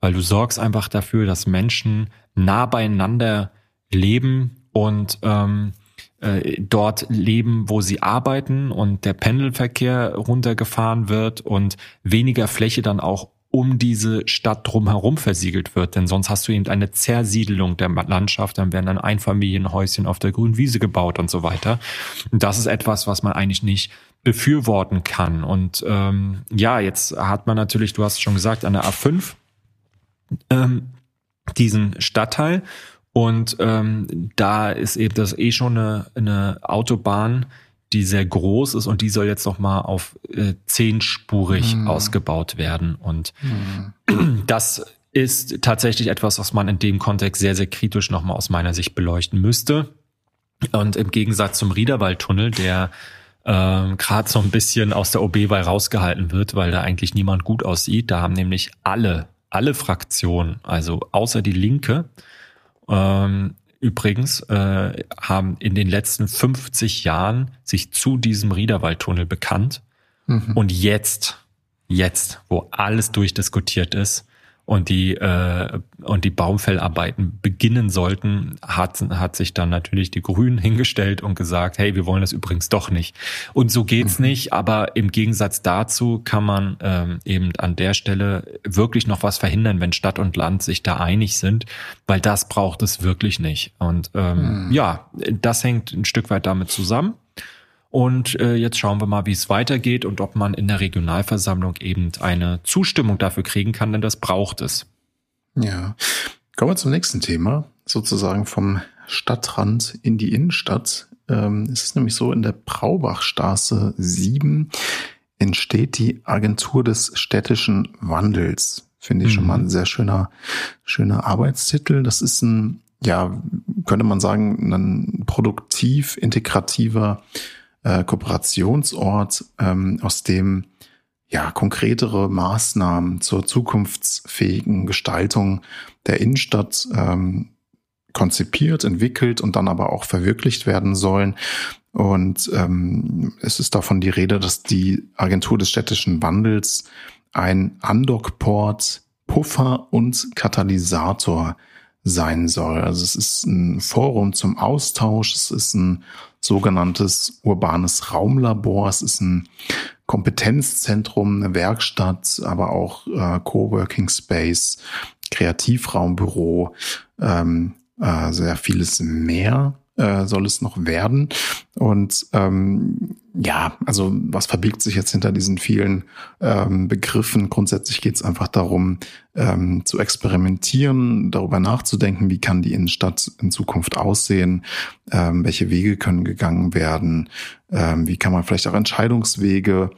weil du sorgst einfach dafür, dass Menschen nah beieinander leben und ähm, äh, dort leben, wo sie arbeiten und der Pendelverkehr runtergefahren wird und weniger Fläche dann auch um diese Stadt drumherum versiegelt wird. Denn sonst hast du eben eine Zersiedelung der Landschaft, dann werden dann Einfamilienhäuschen auf der grünen Wiese gebaut und so weiter. Und das ist etwas, was man eigentlich nicht befürworten kann. Und ähm, ja, jetzt hat man natürlich, du hast schon gesagt, an der A5 ähm, diesen Stadtteil und ähm, da ist eben das eh schon eine, eine Autobahn, die sehr groß ist und die soll jetzt noch mal auf äh, zehnspurig mhm. ausgebaut werden. Und mhm. das ist tatsächlich etwas, was man in dem Kontext sehr, sehr kritisch noch mal aus meiner Sicht beleuchten müsste. Und im Gegensatz zum Riederwaldtunnel, der ähm, gerade so ein bisschen aus der OB-Wahl rausgehalten wird, weil da eigentlich niemand gut aussieht. Da haben nämlich alle, alle Fraktionen, also außer die Linke, ähm, übrigens äh, haben in den letzten 50 Jahren sich zu diesem Riederwaldtunnel bekannt. Mhm. Und jetzt, jetzt, wo alles durchdiskutiert ist, und die äh, und die Baumfellarbeiten beginnen sollten, hat hat sich dann natürlich die Grünen hingestellt und gesagt, hey, wir wollen das übrigens doch nicht. Und so geht's mhm. nicht. Aber im Gegensatz dazu kann man ähm, eben an der Stelle wirklich noch was verhindern, wenn Stadt und Land sich da einig sind, weil das braucht es wirklich nicht. Und ähm, mhm. ja, das hängt ein Stück weit damit zusammen. Und äh, jetzt schauen wir mal, wie es weitergeht und ob man in der Regionalversammlung eben eine Zustimmung dafür kriegen kann, denn das braucht es. Ja. Kommen wir zum nächsten Thema, sozusagen vom Stadtrand in die Innenstadt. Ähm, es ist nämlich so, in der Braubachstraße 7 entsteht die Agentur des städtischen Wandels. Finde ich mhm. schon mal ein sehr schöner, schöner Arbeitstitel. Das ist ein, ja, könnte man sagen, ein produktiv integrativer äh, Kooperationsort, ähm, aus dem ja konkretere Maßnahmen zur zukunftsfähigen Gestaltung der Innenstadt ähm, konzipiert, entwickelt und dann aber auch verwirklicht werden sollen. Und ähm, es ist davon die Rede, dass die Agentur des städtischen Wandels ein Undockport, Puffer und Katalysator sein soll. Also es ist ein Forum zum Austausch, es ist ein sogenanntes urbanes Raumlabor, es ist ein Kompetenzzentrum, eine Werkstatt, aber auch äh, Coworking Space, Kreativraumbüro, ähm, äh, sehr vieles mehr äh, soll es noch werden. Und ähm, ja, also was verbirgt sich jetzt hinter diesen vielen ähm, Begriffen? Grundsätzlich geht es einfach darum, ähm, zu experimentieren, darüber nachzudenken, wie kann die Innenstadt in Zukunft aussehen, ähm, welche Wege können gegangen werden, ähm, wie kann man vielleicht auch Entscheidungswege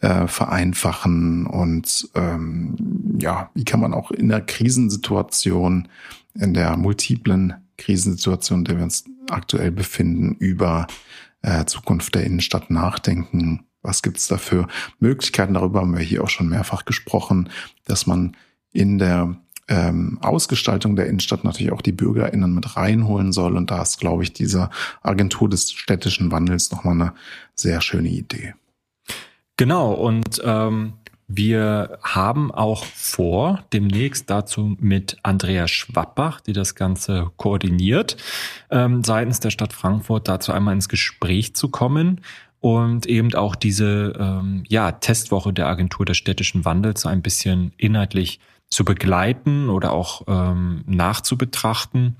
äh, vereinfachen und ähm, ja, wie kann man auch in der Krisensituation, in der multiplen Krisensituation, der wir uns aktuell befinden, über äh, Zukunft der Innenstadt nachdenken. Was gibt's da für Möglichkeiten? Darüber haben wir hier auch schon mehrfach gesprochen, dass man in der ähm, Ausgestaltung der Innenstadt natürlich auch die BürgerInnen mit reinholen soll. Und da ist, glaube ich, diese Agentur des städtischen Wandels nochmal eine sehr schöne Idee. Genau, und ähm, wir haben auch vor, demnächst dazu mit Andrea Schwabbach, die das Ganze koordiniert, ähm, seitens der Stadt Frankfurt dazu einmal ins Gespräch zu kommen und eben auch diese ähm, ja, Testwoche der Agentur des städtischen Wandels ein bisschen inhaltlich zu begleiten oder auch ähm, nachzubetrachten.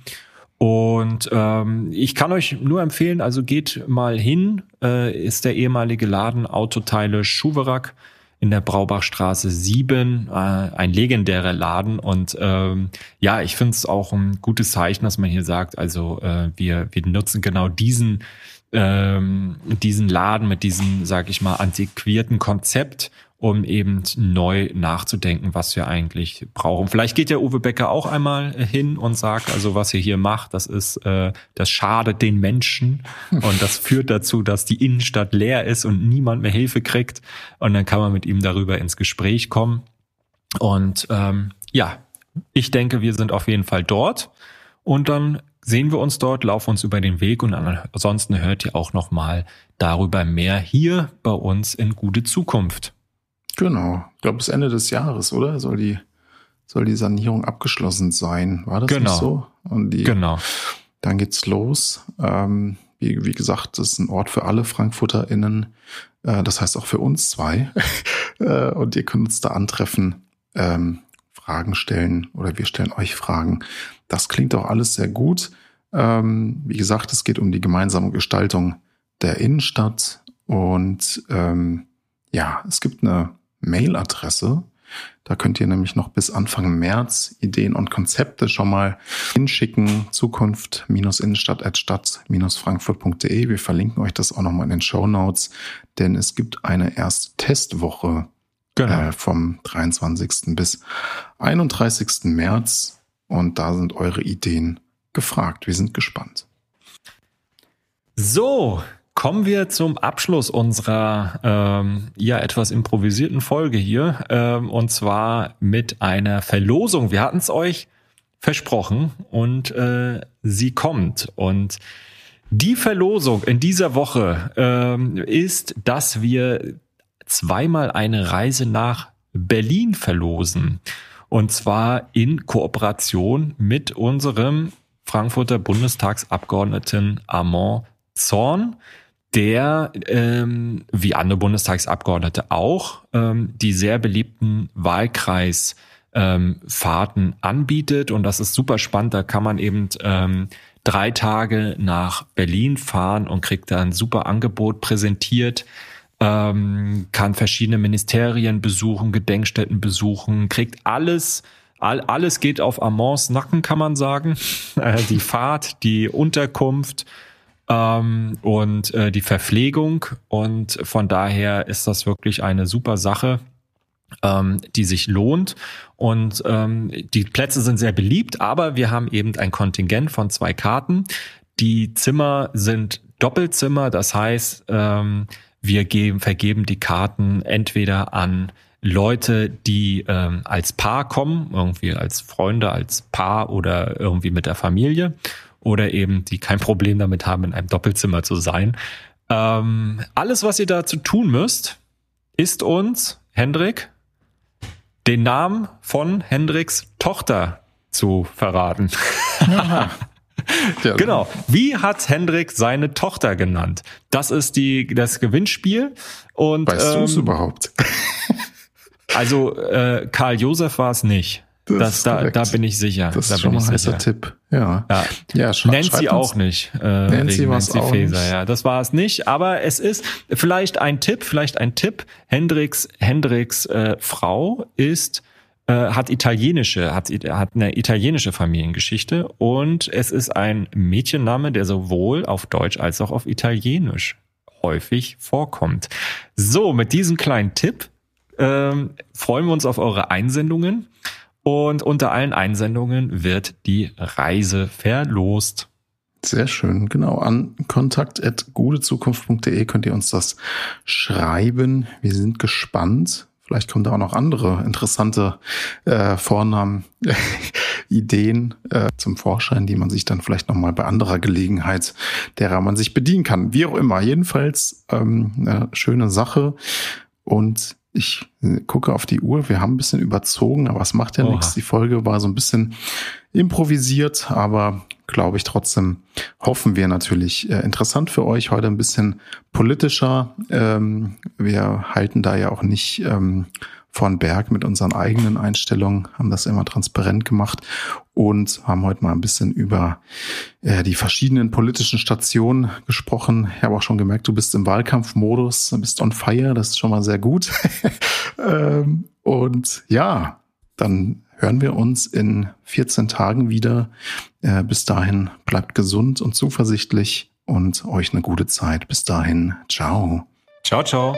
Und ähm, ich kann euch nur empfehlen, also geht mal hin, äh, ist der ehemalige Laden Autoteile Schuwerak in der Braubachstraße 7, äh, ein legendärer Laden. Und ähm, ja, ich finde es auch ein gutes Zeichen, dass man hier sagt, also äh, wir, wir nutzen genau diesen ähm, diesen Laden mit diesem, sag ich mal, antiquierten Konzept um eben neu nachzudenken, was wir eigentlich brauchen. Vielleicht geht ja Uwe Becker auch einmal hin und sagt, also was ihr hier macht, das ist, äh, das schadet den Menschen und das führt dazu, dass die Innenstadt leer ist und niemand mehr Hilfe kriegt. Und dann kann man mit ihm darüber ins Gespräch kommen. Und ähm, ja, ich denke, wir sind auf jeden Fall dort. Und dann sehen wir uns dort, laufen uns über den Weg und ansonsten hört ihr auch noch mal darüber mehr hier bei uns in Gute Zukunft. Genau. Ich glaube, bis Ende des Jahres, oder? Soll die, soll die Sanierung abgeschlossen sein. War das genau. nicht so? Und die, genau. Dann geht's los. Ähm, wie, wie gesagt, das ist ein Ort für alle FrankfurterInnen. Äh, das heißt auch für uns zwei. äh, und ihr könnt uns da antreffen, ähm, Fragen stellen oder wir stellen euch Fragen. Das klingt auch alles sehr gut. Ähm, wie gesagt, es geht um die gemeinsame Gestaltung der Innenstadt und ähm, ja, es gibt eine Mailadresse. Da könnt ihr nämlich noch bis Anfang März Ideen und Konzepte schon mal hinschicken. Zukunft-innenstadt-stadt-frankfurt.de. Wir verlinken euch das auch nochmal in den Show Notes, denn es gibt eine erste Testwoche genau. äh, vom 23. bis 31. März und da sind eure Ideen gefragt. Wir sind gespannt. So, Kommen wir zum Abschluss unserer ähm, ja etwas improvisierten Folge hier ähm, und zwar mit einer Verlosung. Wir hatten es euch versprochen und äh, sie kommt. Und die Verlosung in dieser Woche ähm, ist, dass wir zweimal eine Reise nach Berlin verlosen. Und zwar in Kooperation mit unserem Frankfurter Bundestagsabgeordneten Armand Zorn der, ähm, wie andere Bundestagsabgeordnete auch, ähm, die sehr beliebten Wahlkreisfahrten ähm, anbietet. Und das ist super spannend. Da kann man eben ähm, drei Tage nach Berlin fahren und kriegt da ein super Angebot präsentiert. Ähm, kann verschiedene Ministerien besuchen, Gedenkstätten besuchen, kriegt alles All, alles geht auf Amants Nacken, kann man sagen. Äh, die Fahrt, die Unterkunft, ähm, und äh, die Verpflegung. Und von daher ist das wirklich eine super Sache, ähm, die sich lohnt. Und ähm, die Plätze sind sehr beliebt, aber wir haben eben ein Kontingent von zwei Karten. Die Zimmer sind Doppelzimmer. Das heißt, ähm, wir geben, vergeben die Karten entweder an Leute, die ähm, als Paar kommen, irgendwie als Freunde, als Paar oder irgendwie mit der Familie oder eben die kein Problem damit haben, in einem Doppelzimmer zu sein. Ähm, alles, was ihr dazu tun müsst, ist uns, Hendrik, den Namen von Hendriks Tochter zu verraten. Ja. genau. Wie hat Hendrik seine Tochter genannt? Das ist die das Gewinnspiel. Und weißt ähm, du es überhaupt? also äh, Karl Josef war es nicht. Das, das da, da bin ich sicher. Das da ist schon ein heißer Tipp. Ja. ja. ja Nancy auch nicht. Äh, Nancy, Nancy auch Faeser, nicht. ja. Das war es nicht. Aber es ist vielleicht ein Tipp, vielleicht ein Tipp. Hendricks, Hendricks äh, Frau ist äh, hat italienische, hat, hat eine italienische Familiengeschichte und es ist ein Mädchenname, der sowohl auf Deutsch als auch auf Italienisch häufig vorkommt. So, mit diesem kleinen Tipp ähm, freuen wir uns auf eure Einsendungen. Und unter allen Einsendungen wird die Reise verlost. Sehr schön, genau. An kontakt.gutezukunft.de könnt ihr uns das schreiben. Wir sind gespannt. Vielleicht kommen da auch noch andere interessante äh, Vornamen, Ideen äh, zum Vorschein, die man sich dann vielleicht nochmal bei anderer Gelegenheit, derer man sich bedienen kann. Wie auch immer. Jedenfalls ähm, eine schöne Sache. Und ich gucke auf die Uhr. Wir haben ein bisschen überzogen, aber es macht ja Oha. nichts. Die Folge war so ein bisschen improvisiert, aber glaube ich trotzdem hoffen wir natürlich äh, interessant für euch heute ein bisschen politischer. Ähm, wir halten da ja auch nicht ähm, von Berg mit unseren eigenen Einstellungen, haben das immer transparent gemacht und haben heute mal ein bisschen über äh, die verschiedenen politischen Stationen gesprochen. Ich habe auch schon gemerkt, du bist im Wahlkampfmodus, bist on fire, das ist schon mal sehr gut. ähm, und ja, dann hören wir uns in 14 Tagen wieder. Äh, bis dahin bleibt gesund und zuversichtlich und euch eine gute Zeit. Bis dahin, ciao. Ciao, ciao.